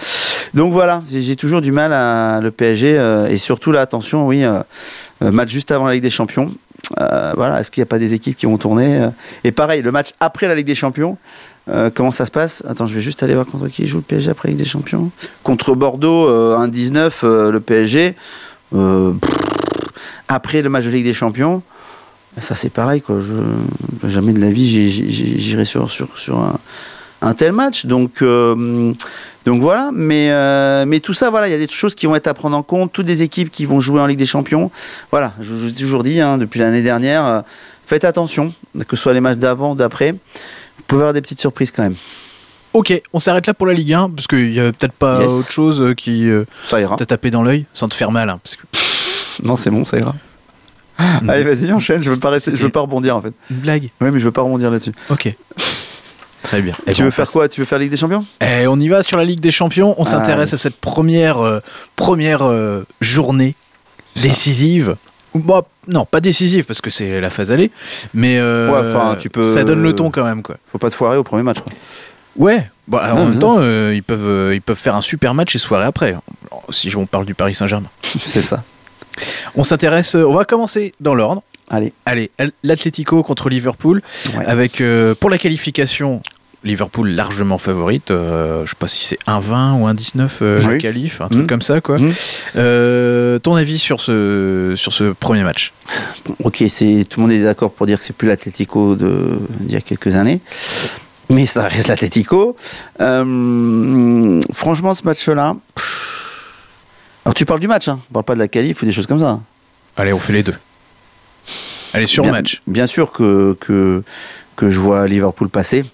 Speaker 3: Donc voilà, j'ai toujours du mal à le PSG euh, et surtout là, attention, oui, match juste avant la Ligue des Champions. Euh, voilà, est-ce qu'il n'y a pas des équipes qui vont tourner euh, Et pareil, le match après la Ligue des Champions, euh, comment ça se passe? Attends, je vais juste aller voir contre qui joue le PSG après la Ligue des Champions. Contre Bordeaux, euh, 1-19, euh, le PSG. Après le match de Ligue des Champions, ça c'est pareil, jamais de la vie j'irai sur, un, un tel match. Donc, donc voilà, mais, euh, mais tout ça, voilà, il y a des choses qui vont être à prendre en compte, toutes des équipes qui vont jouer en Ligue des Champions. Voilà, je vous ai toujours dit, hein, depuis l'année dernière, euh, faites attention, que ce soit les matchs d'avant ou d'après. Vous pouvez avoir des petites surprises quand même.
Speaker 2: Ok, on s'arrête là pour la Ligue 1 parce qu'il y a peut-être pas
Speaker 3: Yes.
Speaker 2: autre chose euh, qui euh, t'a tapé dans l'œil sans te faire mal. hein, parce que
Speaker 4: Non, c'est bon, ça ira. Allez, vas-y, enchaîne. Je veux pas rester, je veux pas rebondir en fait.
Speaker 2: une blague.
Speaker 4: Oui, mais je veux pas rebondir là-dessus.
Speaker 2: Ok. Très bien. Eh
Speaker 3: tu
Speaker 2: ben,
Speaker 3: veux faire quoi? Tu veux faire Ligue des Champions?
Speaker 2: Eh, on y va sur la Ligue des Champions. On
Speaker 3: Ah,
Speaker 2: s'intéresse
Speaker 3: oui.
Speaker 2: à cette première, euh, première euh, journée décisive. Bon, non, pas décisive parce que c'est la phase aller, mais euh,
Speaker 3: Ouais, enfin, tu peux-
Speaker 2: ça donne le ton quand même quoi.
Speaker 3: Faut pas te foirer au premier match. quoi.
Speaker 2: Ouais. Bah, en même temps, euh, ils peuvent, euh, ils peuvent faire un super match et soirée après. Si on parle du Paris Saint-Germain.
Speaker 3: C'est ça.
Speaker 2: On s'intéresse. On va commencer dans l'ordre.
Speaker 3: Allez.
Speaker 2: Allez, l'Atlético contre Liverpool
Speaker 3: Ouais.
Speaker 2: avec euh, pour la qualification. Liverpool largement favorite, euh, je sais pas si c'est 1,20 ou 1,19 euh,
Speaker 3: Oui.
Speaker 2: qualif, un truc
Speaker 3: Mhm.
Speaker 2: comme ça quoi.
Speaker 3: Mhm.
Speaker 2: Euh, ton avis sur ce, sur ce premier match?
Speaker 3: Bon, ok, c'est tout le monde est d'accord pour dire que c'est plus l'Atlético de d'il y a quelques années, mais ça reste l'Atlético. Euh, franchement, ce match-là. Alors tu parles du match, hein. On parle pas de la qualif ou des choses comme ça.
Speaker 2: Allez, on fait les deux. Allez, sur
Speaker 3: bien,
Speaker 2: match.
Speaker 3: Bien sûr que, que que je vois Liverpool passer.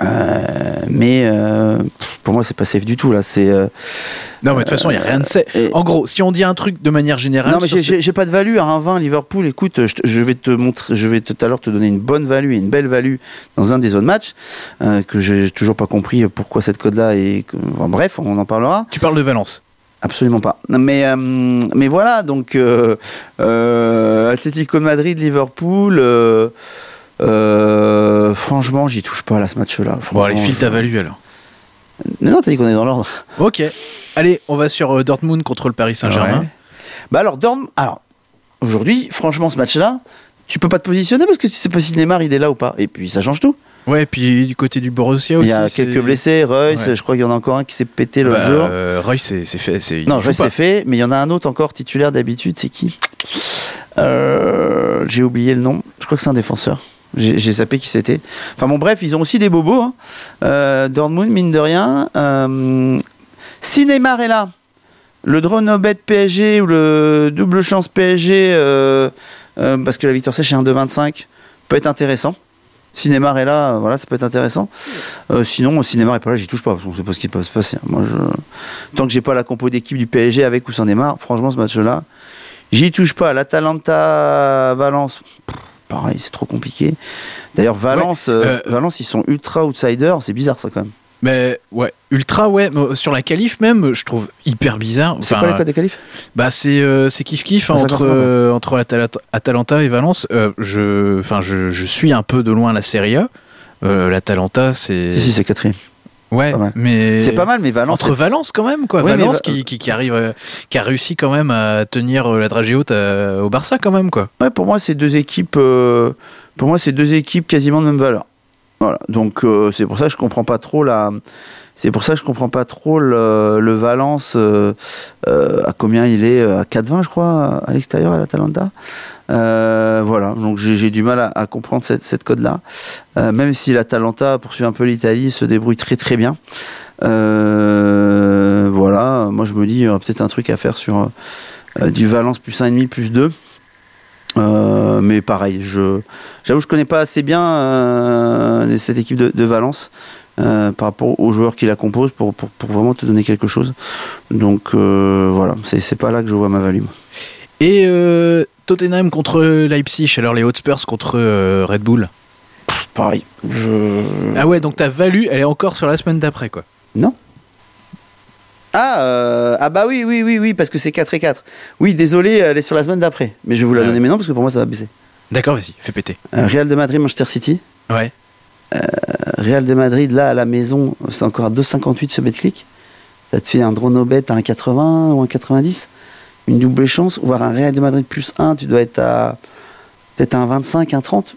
Speaker 3: Euh, mais euh, pour moi, c'est pas safe du tout là. C'est euh,
Speaker 2: Non, mais de toute façon, il n'y a rien de safe. En gros, si on dit un truc de manière générale.
Speaker 3: non, mais j'ai-
Speaker 2: ce-
Speaker 3: pas de value à 1,20 Liverpool. Écoute, je, vais te montrer, je vais tout à l'heure te donner une bonne value et une belle value dans un des zones matchs euh, que j'ai toujours pas compris pourquoi cette code là et enfin, bref, on en parlera.
Speaker 2: Tu parles de Valence.
Speaker 3: Absolument pas. Mais, euh, mais voilà, donc euh, euh, Atlético Madrid, Liverpool. franchement, j'y touche pas là ce match-là.
Speaker 2: Bon, allez, file
Speaker 3: je-
Speaker 2: ta value alors.
Speaker 3: Non, non, t'as dit qu'on est dans l'ordre.
Speaker 2: Ok. Allez, on va sur Dortmund contre le Paris Saint-Germain.
Speaker 3: Ouais. Bah alors, Dorm. Alors, aujourd'hui, franchement, ce match-là, tu peux pas te positionner parce que tu sais pas si Neymar il est là ou pas. Et puis ça change tout.
Speaker 2: Ouais, puis du côté du Borussia
Speaker 3: Il
Speaker 2: aussi.
Speaker 3: y a quelques blessés,
Speaker 2: Ouais.
Speaker 3: je crois qu'il y en a encore un qui s'est pété l'autre
Speaker 2: Bah,
Speaker 3: jour.
Speaker 2: euh, Roy, c'est fait. il
Speaker 3: Non,
Speaker 2: pas.
Speaker 3: c'est fait, mais il y en a un autre encore titulaire d'habitude, c'est qui? Euh, J'ai oublié le nom. Je crois que c'est un défenseur. J'ai zappé qui c'était. Enfin bon, bref, ils ont aussi des bobos. Hein. Euh, Dortmund, mine de rien. Euh, si Neymar est là, le drone au bet PSG ou le double chance PSG, euh, parce que la victoire sèche est un 2,25, peut être intéressant. Si Neymar est là, voilà, ça peut être intéressant. Euh, sinon, si Neymar est pas là, j'y touche pas. parce qu'on sait pas ce qui peut se passer. Moi, je... tant que j'ai pas la compo d'équipe du PSG avec ou sans Neymar, franchement, ce match-là, j'y touche pas. L'Atalanta, Valence, pareil, c'est trop compliqué. D'ailleurs, Valence, euh,
Speaker 2: euh,
Speaker 3: Valence, ils sont ultra outsiders. C'est bizarre, ça quand même.
Speaker 2: Mais ouais, ultra, ouais. mais sur la qualif même, je trouve hyper bizarre.
Speaker 3: C'est quoi les codes des qualifs?
Speaker 2: Bah c'est euh, c'est kiff kiff
Speaker 3: Ah, ça
Speaker 2: entre euh, entre Atalanta, Atalanta et Valence. Euh, je enfin je, je suis un peu de loin la Serie A. Euh, L'Atalanta c'est
Speaker 3: Si, si, c'est quatrième.
Speaker 2: ouais mais
Speaker 3: C'est pas mal, mais Valence.
Speaker 2: entre Valence quand même quoi.
Speaker 3: Ouais,
Speaker 2: Valence
Speaker 3: Va-
Speaker 2: qui, qui, qui arrive euh, qui a réussi quand même à tenir euh, la dragée haute à- au Barça quand même quoi.
Speaker 3: Ouais, pour moi, c'est deux équipes. euh, pour moi, c'est deux équipes quasiment de même valeur. Voilà. Donc euh, c'est pour ça que je comprends pas trop la. C'est pour ça que je comprends pas trop le, le Valence. euh, euh, à combien il est À 4,20 je crois à l'extérieur à l'Atalanta. Euh, voilà. Donc j'ai du mal à, à comprendre cette, cette code là. même si l'Atalanta poursuit un peu l'Italie, se débrouille très très bien. Euh, voilà. Moi je me dis il y aura peut-être un truc à faire sur euh, du Valence plus 1,5 plus 2. Euh, mais pareil, je j'avoue je connais pas assez bien euh, cette équipe de, de Valence euh, par rapport aux joueurs qui la composent pour, pour, pour vraiment te donner quelque chose. Donc voilà, c'est pas là que je vois ma value.
Speaker 2: Et Tottenham contre Leipzig alors les Hotspurs contre Red Bull?
Speaker 3: Pareil, je
Speaker 2: Ah ouais donc ta value elle est encore sur la semaine d'après quoi.
Speaker 3: Ah euh, ah bah oui oui oui oui parce que c'est 4 et 4. Oui, désolé, elle est sur la semaine d'après, mais je vais vous la
Speaker 2: Ah
Speaker 3: donner maintenant parce que pour moi ça va baisser.
Speaker 2: D'accord vas-y fais péter.
Speaker 3: Euh, Real de Madrid, Manchester City.
Speaker 2: Ouais.
Speaker 3: Euh, Real de Madrid, là, à la maison, c'est encore à 2,58 ce betclic. Ça te fait un drone au bet à 1,80 ou 1,90. Une double chance. Voire un Real de Madrid plus 1, tu dois être à peut-être à 1,25, 1,30.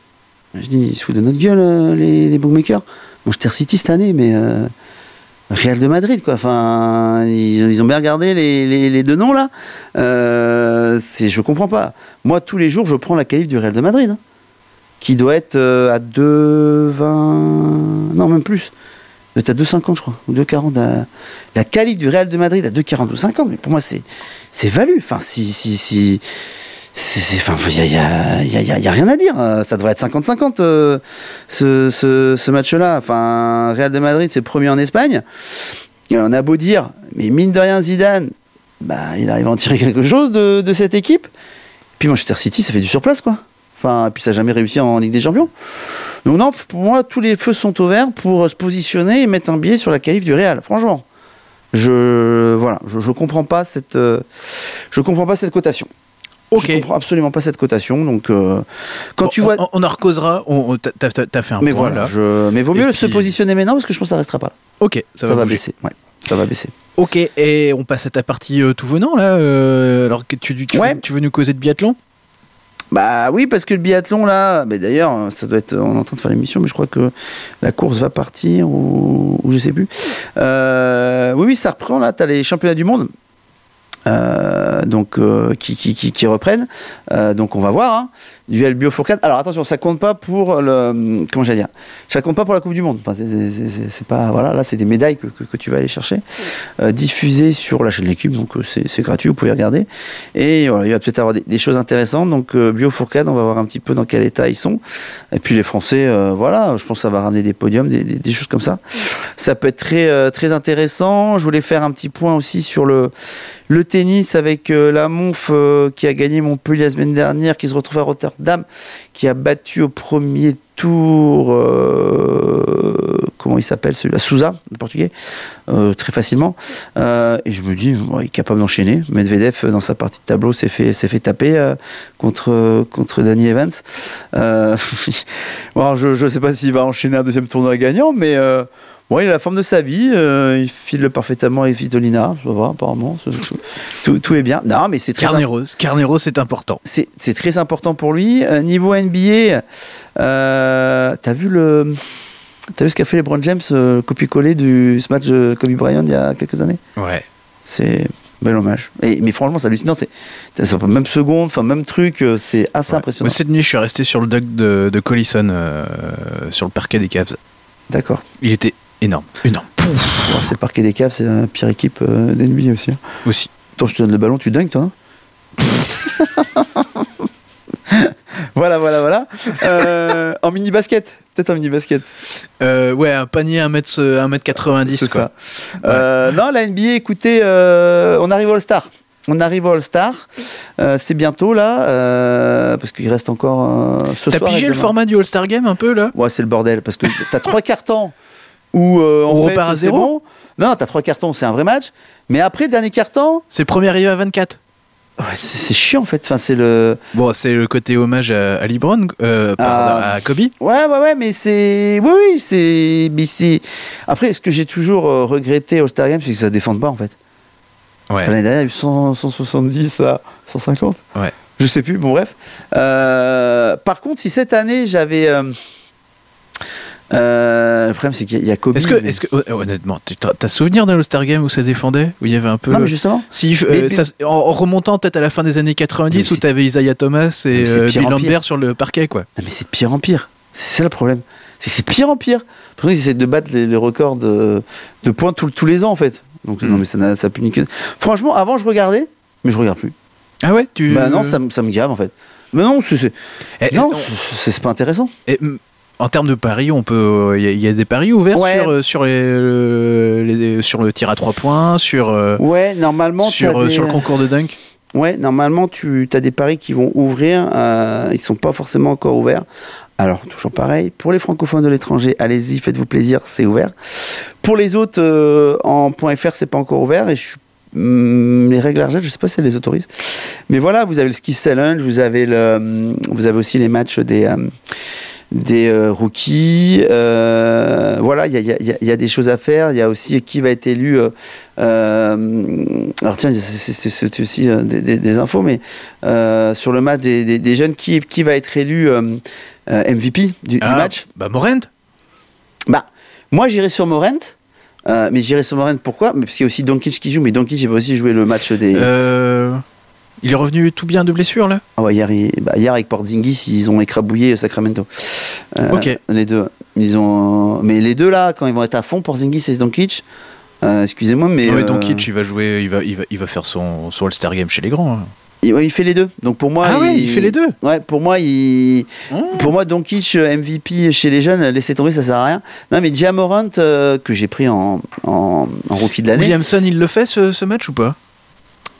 Speaker 3: Je dis, ils se foutent de notre gueule, euh, les, les bookmakers. Manchester City cette année, mais euh, Real de Madrid, quoi. Enfin, ils, ont bien regardé les, deux noms, là. Euh, c'est, je comprends pas. Moi, tous les jours, je prends la qualif du Real de Madrid. hein qui doit être euh, à 2,20. Non, même plus. être à 2,50, je crois. Ou 2,40. à- La qualité du Real de Madrid à 2,40 ou 50. Mais pour moi, c'est c'est valu. Enfin, si. si, si Enfin, il n'y a, y a- rien à dire. Euh, Ça devrait être 50-50 euh, ce, match-là. Enfin, Real de Madrid, c'est premier en Espagne. On a beau dire, mais mine de rien, Zidane, bah, il arrive à en tirer quelque chose de, cette équipe. Puis Manchester City, ça fait du surplace, quoi. Enfin, et puis ça n'a jamais réussi en Ligue des Champions. Donc non, pour moi, tous les feux sont ouverts pour se positionner et mettre un biais sur la qualif du Real. Franchement, je voilà, je, comprends pas cette, euh, comprends pas cette cotation.
Speaker 2: Ok.
Speaker 3: Je comprends absolument pas cette cotation. Donc euh, quand
Speaker 2: Bon,
Speaker 3: tu vois,
Speaker 2: on, on en recausera. On, t'as- fait un
Speaker 3: mais
Speaker 2: point
Speaker 3: voilà,
Speaker 2: là.
Speaker 3: je, mais vaut
Speaker 2: Et
Speaker 3: mieux se
Speaker 2: puis-
Speaker 3: positionner maintenant parce que je pense que ça restera pas. là.
Speaker 2: Ok, ça,
Speaker 3: Ça, va, baisser. Ouais, ça va baisser.
Speaker 2: Ok, et on passe à ta partie euh, tout venant là. euh, alors que tu, tu,
Speaker 3: Ouais.
Speaker 2: veux, tu veux nous causer de biathlon?
Speaker 3: Bah oui, parce que le biathlon là, mais d'ailleurs, ça doit être, on est en train de faire l'émission, mais je crois que la course va partir ou, ou je sais plus. Euh, oui, oui, ça reprend là. T'as les championnats du monde. Euh, donc euh, qui, qui, qui, qui reprennent. Euh, donc on va voir. Hein. Duel Biofourcade. Alors attention, ça compte pas pour le comment j'allais dire. Ça compte pas pour la Coupe du Monde. C'est- pas voilà. Là, c'est des médailles que, tu vas aller chercher, euh, diffusées sur la chaîne de l'équipe. Donc euh, c'est gratuit, vous pouvez regarder. Et voilà, il va peut-être avoir des, choses intéressantes. Donc euh, Biofourcade, on va voir un petit peu dans quel état ils sont. Et puis les Français, euh, voilà, je pense que ça va ramener des podiums, des, des, choses comme ça. Ça peut être très euh, intéressant. Je voulais faire un petit point aussi sur le le tennis avec euh, la Monf euh, qui a gagné Montpellier la semaine dernière, qui se retrouve à Rotterdam, qui a battu au premier tour, euh, comment il s'appelle celui-là, Souza, le portugais, euh, très facilement. Euh, et je me dis, il est capable d'enchaîner. Medvedev, dans sa partie de tableau, s'est fait, s'est fait taper contre, contre Danny Evans. Bon, je ne sais pas s'il va enchaîner un deuxième tournoi gagnant, mais bon, il a la forme de sa vie. euh, il file parfaitement avec Vitolina, ça va, apparemment. Tout, tout, tout est bien. Non, mais c'est très
Speaker 2: Carneros. Carneros, c'est important.
Speaker 3: c'est c'est très important pour lui. Euh, niveau NBA, euh, t'as vu le. T'as vu ce qu'a fait LeBron James, euh, copier-coller du ce match de Kobe Bryant il y a quelques années?
Speaker 2: Ouais.
Speaker 3: C'est bel hommage. Et, mais franchement, c'est hallucinant. C'est c'est même seconde, enfin même truc. C'est assez impressionnant.
Speaker 2: cette nuit, je suis resté sur le dock de, de Collison, euh, sur le parquet des Cavs.
Speaker 3: D'accord.
Speaker 2: Il était énorme. Énorme. Pouf.
Speaker 3: C'est le parquet des Cavs, c'est la pire équipe euh, d'NBA aussi. hein.
Speaker 2: Aussi.
Speaker 3: Toi, je te donne le ballon, tu dunks, toi. hein voilà, voilà, voilà. Euh, en mini basket, peut-être en mini basket.
Speaker 2: Euh, ouais, un panier 1m, 1m90.
Speaker 3: C'est
Speaker 2: quoi.
Speaker 3: ça. Euh, non, la NBA, écoutez, euh, on arrive au All-Star. On arrive au All-Star. Euh, c'est bientôt là, euh, parce qu'il reste encore euh, ce
Speaker 2: T'as
Speaker 3: soir. et
Speaker 2: pigé le format du All-Star Game un peu là?
Speaker 3: Ouais, c'est le bordel, parce que t'as trois cartons où euh,
Speaker 2: On
Speaker 3: fait,
Speaker 2: repart à zéro
Speaker 3: bon. Non, t'as trois cartons, c'est un vrai match. Mais après, dernier carton,
Speaker 2: C'est le premier arrivé à 24.
Speaker 3: ouais, c'est chiant en fait. Enfin, c'est le.
Speaker 2: Bon, c'est le côté hommage à, à LeBron, euh, pardon,
Speaker 3: Ah.
Speaker 2: à Kobe.
Speaker 3: Ouais, ouais, ouais, mais c'est. Oui, oui, c'est. Mais c'est. Après, ce que j'ai toujours euh, regretté au Star Game, c'est que ça défende pas en fait.
Speaker 2: Ouais.
Speaker 3: L'année dernière, il y a eu 100 170 à 150
Speaker 2: Ouais.
Speaker 3: Je sais plus, bon, bref. Euh, par contre, si cette année, j'avais. euh, euh, le problème, c'est qu'il y a- Kobe.
Speaker 2: Est-ce que,
Speaker 3: mais-
Speaker 2: que, honnêtement, tu- t'as souvenir d'un All-Star Game où ça défendait Où il y avait un peu.
Speaker 3: Non, mais justement.
Speaker 2: Si, euh,
Speaker 3: Mais- mais-
Speaker 2: ça- en, remontant peut-être à la fin des années 90
Speaker 3: Mais
Speaker 2: où t'avais Isaiah Thomas et euh, Bill. Lambert sur le parquet, quoi.
Speaker 3: Non, mais c'est de pire en pire. C'est ça le problème. C'est que c'est de pire en pire. Parce qu'ils essaient de battre les, les records de, de points tous tous les ans, en fait. Donc,
Speaker 2: Mm.
Speaker 3: non, mais ça ça a pu niquer. Franchement, avant, je regardais, mais je regarde plus.
Speaker 2: Ah ouais tu...
Speaker 3: Bah non, ça, me- ça me gave, en fait. Mais non, c'est- non,
Speaker 2: on-
Speaker 3: c'est pas intéressant.
Speaker 2: Et, mm, en termes de paris, on peut, il y, a- il y a des paris ouverts
Speaker 3: Ouais.
Speaker 2: sur, euh, sur, les, euh, les- sur le tir à trois points, sur, euh,
Speaker 3: Ouais, normalement,
Speaker 2: sur,
Speaker 3: t'as
Speaker 2: euh,
Speaker 3: des-
Speaker 2: sur le concours de dunk?
Speaker 3: Ouais, normalement, tu as des paris qui vont ouvrir. euh, ils sont pas forcément encore ouverts. Alors, toujours pareil. Pour les francophones de l'étranger, allez-y, faites-vous plaisir, c'est ouvert. Pour les autres, euh, en .fr, c'est pas encore ouvert. Et je suis- hum, les règles RGF, je sais pas si elles les autorisent. Mais voilà, vous avez le ski challenge, vous avez le, hum, vous avez aussi les matchs des, euh, des euh, rookies. euh, voilà, il y a, y a- y a des choses à faire. Il y a aussi qui va être élu. euh, alors tiens, c'est- aussi des, des- des infos, mais sur le match des, des- jeunes, qui, qui va être élu MVP du, du
Speaker 2: Ah,
Speaker 3: match?
Speaker 2: Bah Morent
Speaker 3: Bah, moi j'irai sur Morent. euh, mais j'irai sur Morent pourquoi? Parce qu'il y a aussi Doncic qui joue, mais Doncic il va aussi jouer le match des.
Speaker 2: Euh, il est revenu tout bien de blessure là?
Speaker 3: Ah ouais, hier, il- bah, hier avec Porzingis, ils ont écrabouillé Sacramento. Euh,
Speaker 2: Ok.
Speaker 3: Les deux. Ils ont. Mais les deux là, quand ils vont être à fond, Porzingis et Doncic. euh, excusez-moi, mais.
Speaker 2: Ouais,
Speaker 3: euh,
Speaker 2: Doncic, il va jouer, il va, il va, il va faire son, son All-Star Game chez les grands. hein.
Speaker 3: il, ouais, il fait les deux. Donc pour moi.
Speaker 2: ah ouais, il fait les deux.
Speaker 3: Ouais, pour moi, il.
Speaker 2: Mmh.
Speaker 3: Pour moi, Doncic euh, MVP chez les jeunes, laissez tomber, ça sert à rien. Non, mais Jamorant, euh, que j'ai pris en, en, en rookie de l'année.
Speaker 2: Williamson, il le fait ce, ce match ou pas?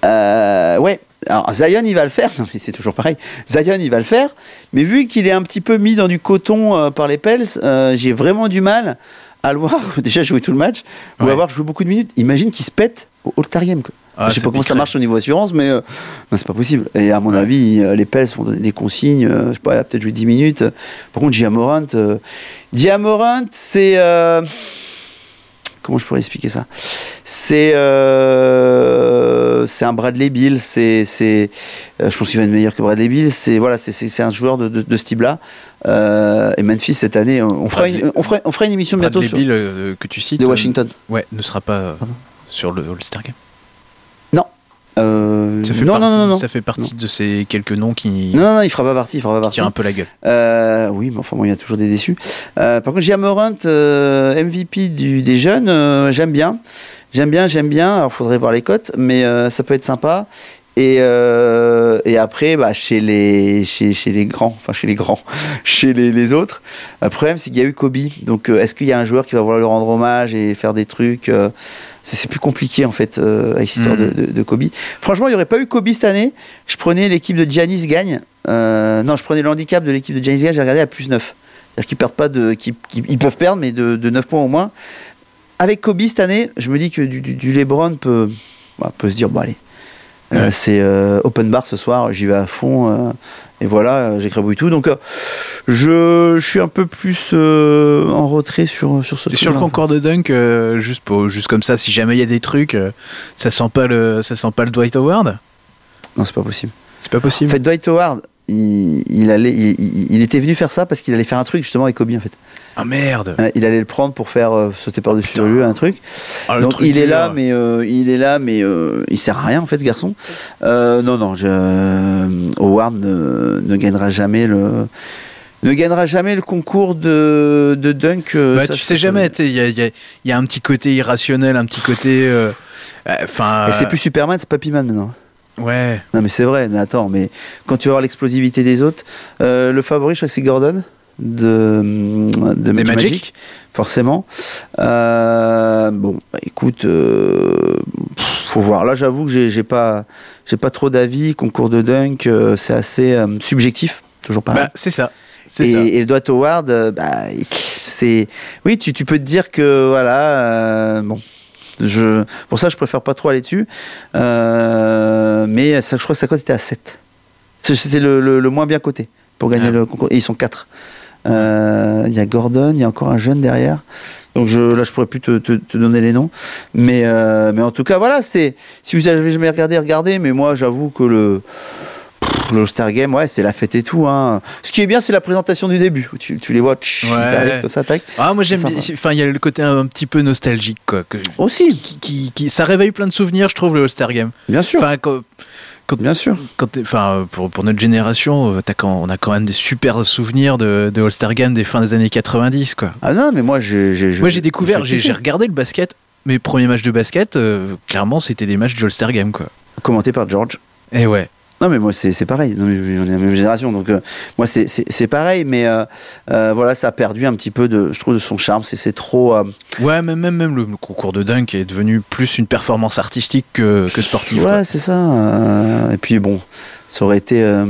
Speaker 3: Euh, ouais. Alors Zion, il va le faire. Non, mais c'est toujours pareil. Zion, il va le faire. Mais vu qu'il est un petit peu mis dans du coton euh, par les Pels, euh, j'ai vraiment du mal à le voir déjà jouer tout le match ou
Speaker 2: Ouais.
Speaker 3: avoir joué beaucoup de minutes. Imagine qu'il se pète au quoi.
Speaker 2: Ah,
Speaker 3: je sais pas comment ça marche au niveau assurance, mais euh, non, c'est pas possible. Et à mon
Speaker 2: Ouais.
Speaker 3: avis, les Pels vont donner des consignes. je sais pas, il peut-être jouer 10 minutes. Par contre, Giamorant, Giamorant, c'est. Comment je pourrais expliquer ça? C'est euh, c'est un Bradley Bill. C'est c'est euh, je pense qu'il va être meilleur que Bradley Bill. C'est voilà, c'est- c'est c'est un joueur de, de, de ce type-là. Euh, et Memphis cette année, on fera
Speaker 2: Bradley-
Speaker 3: une, on fera, on fera une émission bientôt
Speaker 2: Bradley
Speaker 3: sur,
Speaker 2: Bill que tu cites
Speaker 3: de Washington.
Speaker 2: ouais, ne sera pas sur le All-Star Game.
Speaker 3: Euh,
Speaker 2: Ça fait
Speaker 3: non,
Speaker 2: partie,
Speaker 3: non, non, non.
Speaker 2: Ça fait partie de ces quelques noms qui,
Speaker 3: Non, non, non, il fera pas partie, il fera pas partie.
Speaker 2: tirent un peu la gueule.
Speaker 3: Euh, oui, mais enfin bon, il y a toujours des déçus. Euh, par contre, Jamorant, MVP du, des jeunes, j'aime bien. J'aime bien, j'aime bien. Alors, faudrait voir les cotes, mais ça peut être sympa. Et, euh, et après, bah, chez, les, chez, chez les grands, enfin chez les grands, chez les, les autres, le problème c'est qu'il y a eu Kobe. Donc euh, est-ce qu'il y a un joueur qui va vouloir le rendre hommage et faire des trucs euh, c'est, plus compliqué en fait avec l'histoire
Speaker 2: Mhm.
Speaker 3: de, de, de Kobe. Franchement, il n'y aurait pas eu Kobe cette année. Je prenais l'équipe de Giannis gagne. Non, je prenais le handicap de l'équipe de Giannis gagne, j'ai regardé à plus 9. C'est-à-dire qu'ils perdent pas de. qu'ils- qu'ils- ils peuvent perdre, mais de, de 9 points au moins. Avec Kobe cette année, je me dis que du, du, du LeBron peut, bah, peut se dire bon, allez. Euh,
Speaker 2: Ouais.
Speaker 3: c'est euh, open bar ce soir, j'y vais à fond. euh, et voilà, j'écrabouille tout. Donc, je, je suis un peu plus en retrait sur, sur ce
Speaker 2: Et sur le concours de dunk, juste, pour, juste comme ça, si jamais il y a des trucs, ça sent pas le, ça sent pas le Dwight Howard?
Speaker 3: Non, c'est pas possible.
Speaker 2: C'est pas
Speaker 3: En
Speaker 2: possible.
Speaker 3: fait, Dwight Howard, il, il allait, il, était venu faire ça parce qu'il allait faire un truc justement avec Kobe en fait.
Speaker 2: Ah merde.
Speaker 3: Euh, Il allait le prendre pour faire euh, sauter par-dessus
Speaker 2: Putain.
Speaker 3: lui un truc.
Speaker 2: Ah, le
Speaker 3: Donc
Speaker 2: truc
Speaker 3: il est là, mais euh, il est là, mais euh, il sert à rien en fait, ce garçon. Euh, non, non, je, euh, Howard ne, ne gagnera jamais le. Ne gagnera jamais le concours de, de dunk. euh,
Speaker 2: Bah,
Speaker 3: ça,
Speaker 2: tu sais jamais, il y a, y a- y a un petit côté irrationnel, un petit côté. euh, euh, Enfin.
Speaker 3: Et c'est plus Superman, c'est Papyman maintenant.
Speaker 2: Ouais.
Speaker 3: Non mais c'est vrai, mais attends, mais quand tu vas voir l'explosivité des autres, euh, le favori, je crois que c'est Gordon de, de Magic,
Speaker 2: Magic.
Speaker 3: Forcément. Euh, bon, bah, écoute, euh, pff, faut voir. Là, j'avoue que j'ai pas, j'ai pas trop d'avis. Concours de dunk, euh, c'est assez subjectif, toujours pareil.
Speaker 2: Bah, c'est ça.
Speaker 3: Et,
Speaker 2: ça.
Speaker 3: et le Dwight Howard, bah, c'est, oui, tu, tu peux te dire que voilà, bon. Je, pour ça, je préfère pas trop aller dessus. Euh, mais ça, je crois que sa cote était à 7. C'est- C'était le, le- le moins bien coté pour gagner
Speaker 2: Ah.
Speaker 3: le concours. Et ils sont 4. Il y a Gordon, il y a encore un jeune derrière. Donc je, là, je pourrais plus te, te- te donner les noms. Mais, euh, mais en tout cas, voilà, c'est. Si vous avez jamais regardé, regardez. Mais moi, j'avoue que le. Le All-Star Game, ouais, c'est la fête et tout. Hein. Ce qui est bien, c'est la présentation du début. où Tu, tu les vois, tch,
Speaker 2: Ouais.
Speaker 3: arrivent comme ça, tac.
Speaker 2: Ah, moi j'aime. Enfin, il y a le côté un, petit peu nostalgique, quoi. que-
Speaker 3: Aussi,
Speaker 2: qui, qui, qui- ça réveille plein de souvenirs, je trouve, le All-Star Game.
Speaker 3: bien sûr.
Speaker 2: Enfin, quand,
Speaker 3: bien sûr.
Speaker 2: quand enfin, pour, pour notre génération, euh, t'as quand, on a quand même des super souvenirs de, de All-Star Game des fins des années 90, quoi.
Speaker 3: Ah non, mais moi, j'ai.
Speaker 2: Moi, j'ai découvert, j'ai regardé le basket. Mes premiers matchs de basket, euh, clairement, c'était des matchs du All-Star Game, quoi.
Speaker 3: Commenté par George.
Speaker 2: Et ouais.
Speaker 3: Non, mais moi, c'est pareil. Non, mais on est la même génération. Donc, euh, moi, c'est- pareil. Mais euh, euh, voilà, ça a perdu un petit peu, de, je trouve, de son charme. C'est trop.
Speaker 2: Ouais, même, même, même le, concours de dunk est devenu plus une performance artistique que, que sportive.
Speaker 3: ouais, c'est ça. et puis, bon, ça aurait été. euh,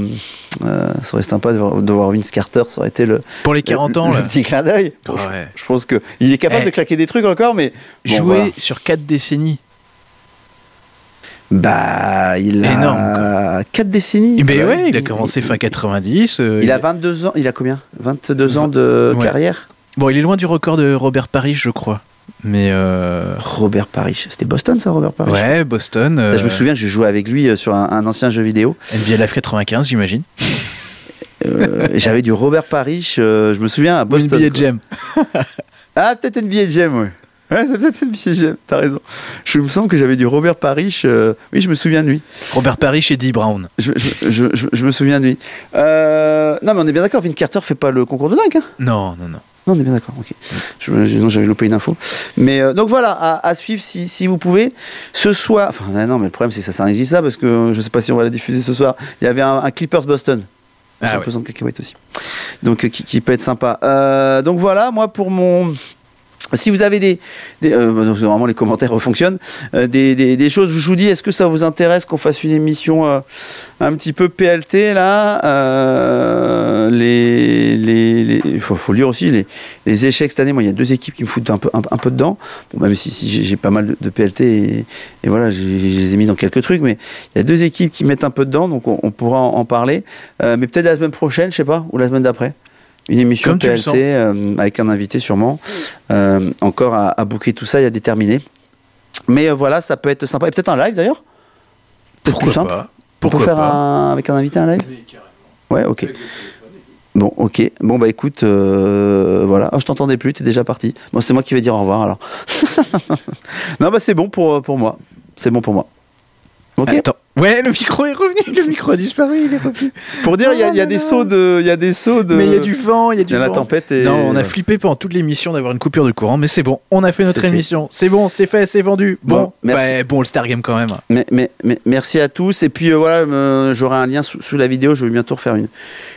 Speaker 3: euh, ça aurait sympa de voir, de voir Vince Carter. Ça aurait été le,
Speaker 2: Pour les 40 ans,
Speaker 3: le, petit clin d'œil.
Speaker 2: Ouais.
Speaker 3: Je, je pense qu'il est capable
Speaker 2: Eh.
Speaker 3: de claquer des trucs encore, mais. bon,
Speaker 2: Jouer
Speaker 3: voilà.
Speaker 2: sur 4 décennies.
Speaker 3: Bah, il a.
Speaker 2: Énorme,
Speaker 3: 4 décennies.
Speaker 2: Mais
Speaker 3: Ouais.
Speaker 2: ouais, il a commencé fin 90. euh,
Speaker 3: Il a 22 ans. Il a combien? 22 ans de
Speaker 2: Ouais.
Speaker 3: carrière?
Speaker 2: Bon, il est loin du record de Robert Parrish, je crois. Mais euh,
Speaker 3: Robert Parrish. C'était Boston, ça, Robert Parrish?
Speaker 2: Ouais, Boston.
Speaker 3: Là,
Speaker 2: euh,
Speaker 3: Je me souviens que j'ai joué avec lui euh, sur un, un ancien jeu vidéo.
Speaker 2: NBA Live 95, j'imagine.
Speaker 3: Euh, J'avais du Robert Parrish, euh, je me souviens, à Boston.
Speaker 2: NBA
Speaker 3: quoi.
Speaker 2: Jam.
Speaker 3: Ah, peut-être NBA Jam, ouais. Ouais, c'est peut-être NBA Jam, t'as raison. Je me semble que j'avais du Robert Parrish. euh, Oui, je me souviens de lui.
Speaker 2: Robert Parrish et Dee Brown.
Speaker 3: Je, je- je- je- je me souviens de lui. Euh, Non, mais on est bien d'accord, Vince Carter fait pas le concours de dingue. Hein
Speaker 2: Non, non, non.
Speaker 3: non, on est bien d'accord, ok. Je- je- non, J'avais loupé une info. Mais euh, donc voilà, à, à suivre si, si vous pouvez. Ce soir, enfin, ah non, mais le problème c'est que ça s'arrête ça parce que euh, je sais pas si on va la diffuser ce soir. Il y avait un, un Clippers Boston.
Speaker 2: Ah
Speaker 3: Ah,
Speaker 2: ouais.
Speaker 3: pesant de cacahuètes aussi. Donc, euh, qui, qui peut être sympa. Euh, donc voilà, moi pour mon. Si vous avez des, euh, donc, vraiment les commentaires fonctionnent, euh, des, choses, je vous dis, est-ce que ça vous intéresse qu'on fasse une émission euh, un petit peu PLT là Les, faut, lire aussi les, les échecs cette année. Moi, il y a deux équipes qui me foutent un peu, un, peu dedans. Bon, même si, j'ai pas mal de, PLT et, voilà, je les ai mis dans quelques trucs, mais il y a deux équipes qui mettent un peu dedans, donc on, pourra en, en parler. Mais peut-être la semaine prochaine, je sais pas, ou la semaine d'après. Une émission
Speaker 2: Comme
Speaker 3: PLT euh, avec un invité sûrement. Euh, encore à, à boucler tout ça et à déterminer. Mais euh, voilà, ça peut être sympa. Et peut-être un live d'ailleurs.
Speaker 2: Pourquoi
Speaker 3: simple.
Speaker 2: pas Pourquoi
Speaker 3: faire
Speaker 2: pas
Speaker 3: un, avec un invité un live Ouais, ok. Bon, ok. Bon, bah écoute, euh, voilà. Oh, je t'entendais plus, t'es déjà parti. Bon, c'est moi qui vais dire au revoir alors. non, bah c'est bon pour, pour moi. C'est bon pour moi.
Speaker 2: Attends. Ouais, le micro est revenu. Le micro a disparu. Il est revenu.
Speaker 4: Pour dire, il y a, il y a des sauts de, il y a des sauts de.
Speaker 2: Mais il y a du vent. Il y a du
Speaker 4: y a la tempête et.
Speaker 2: Non, on a flippé pendant toute l'émission d'avoir une coupure de courant, mais c'est bon, on a fait notre émission. C'est bon, c'est fait, c'est vendu. Bon,
Speaker 3: Bon, merci.
Speaker 2: ouais, bon, le Star Game quand même.
Speaker 3: Mais, mais, mais merci à tous. Et puis euh, voilà, euh, j'aurai un lien sous, sous la vidéo. Je vais bientôt refaire une,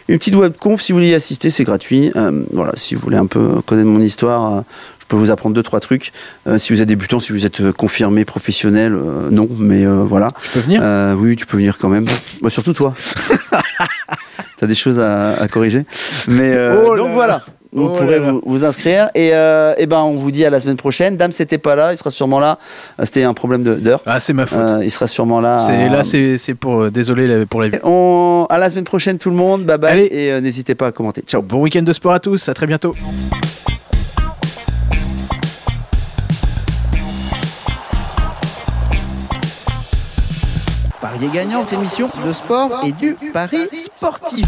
Speaker 3: une petite webconf. Si vous voulez y assister, c'est gratuit. Euh, voilà, si vous voulez un peu connaître mon histoire, je peux vous apprendre deux trois trucs. Euh, si vous êtes débutant, si vous êtes euh, confirmé, professionnel, euh, non. Mais euh, voilà.
Speaker 2: Je peux venir?
Speaker 3: Oui, tu peux venir quand même. Bah, surtout toi. T'as des choses à, à corriger. Mais
Speaker 2: Oh
Speaker 3: donc
Speaker 2: là.
Speaker 3: voilà. Vous
Speaker 2: Oh
Speaker 3: pourrez vous, vous inscrire et, et ben on vous dit à la semaine prochaine. Dame, c'était pas là, il sera sûrement là. C'était un problème d'heure.
Speaker 2: Ah, c'est ma faute.
Speaker 3: Il sera sûrement là.
Speaker 2: c'est là, c'est pour désolé pour la vie.
Speaker 3: On... À la semaine prochaine tout le monde. Bye bye.
Speaker 2: Allez.
Speaker 3: Et n'hésitez pas à commenter. Ciao.
Speaker 2: Bon week-end de sport à tous. À très bientôt.
Speaker 1: Parier gagnant, émission de sport et du pari sportif.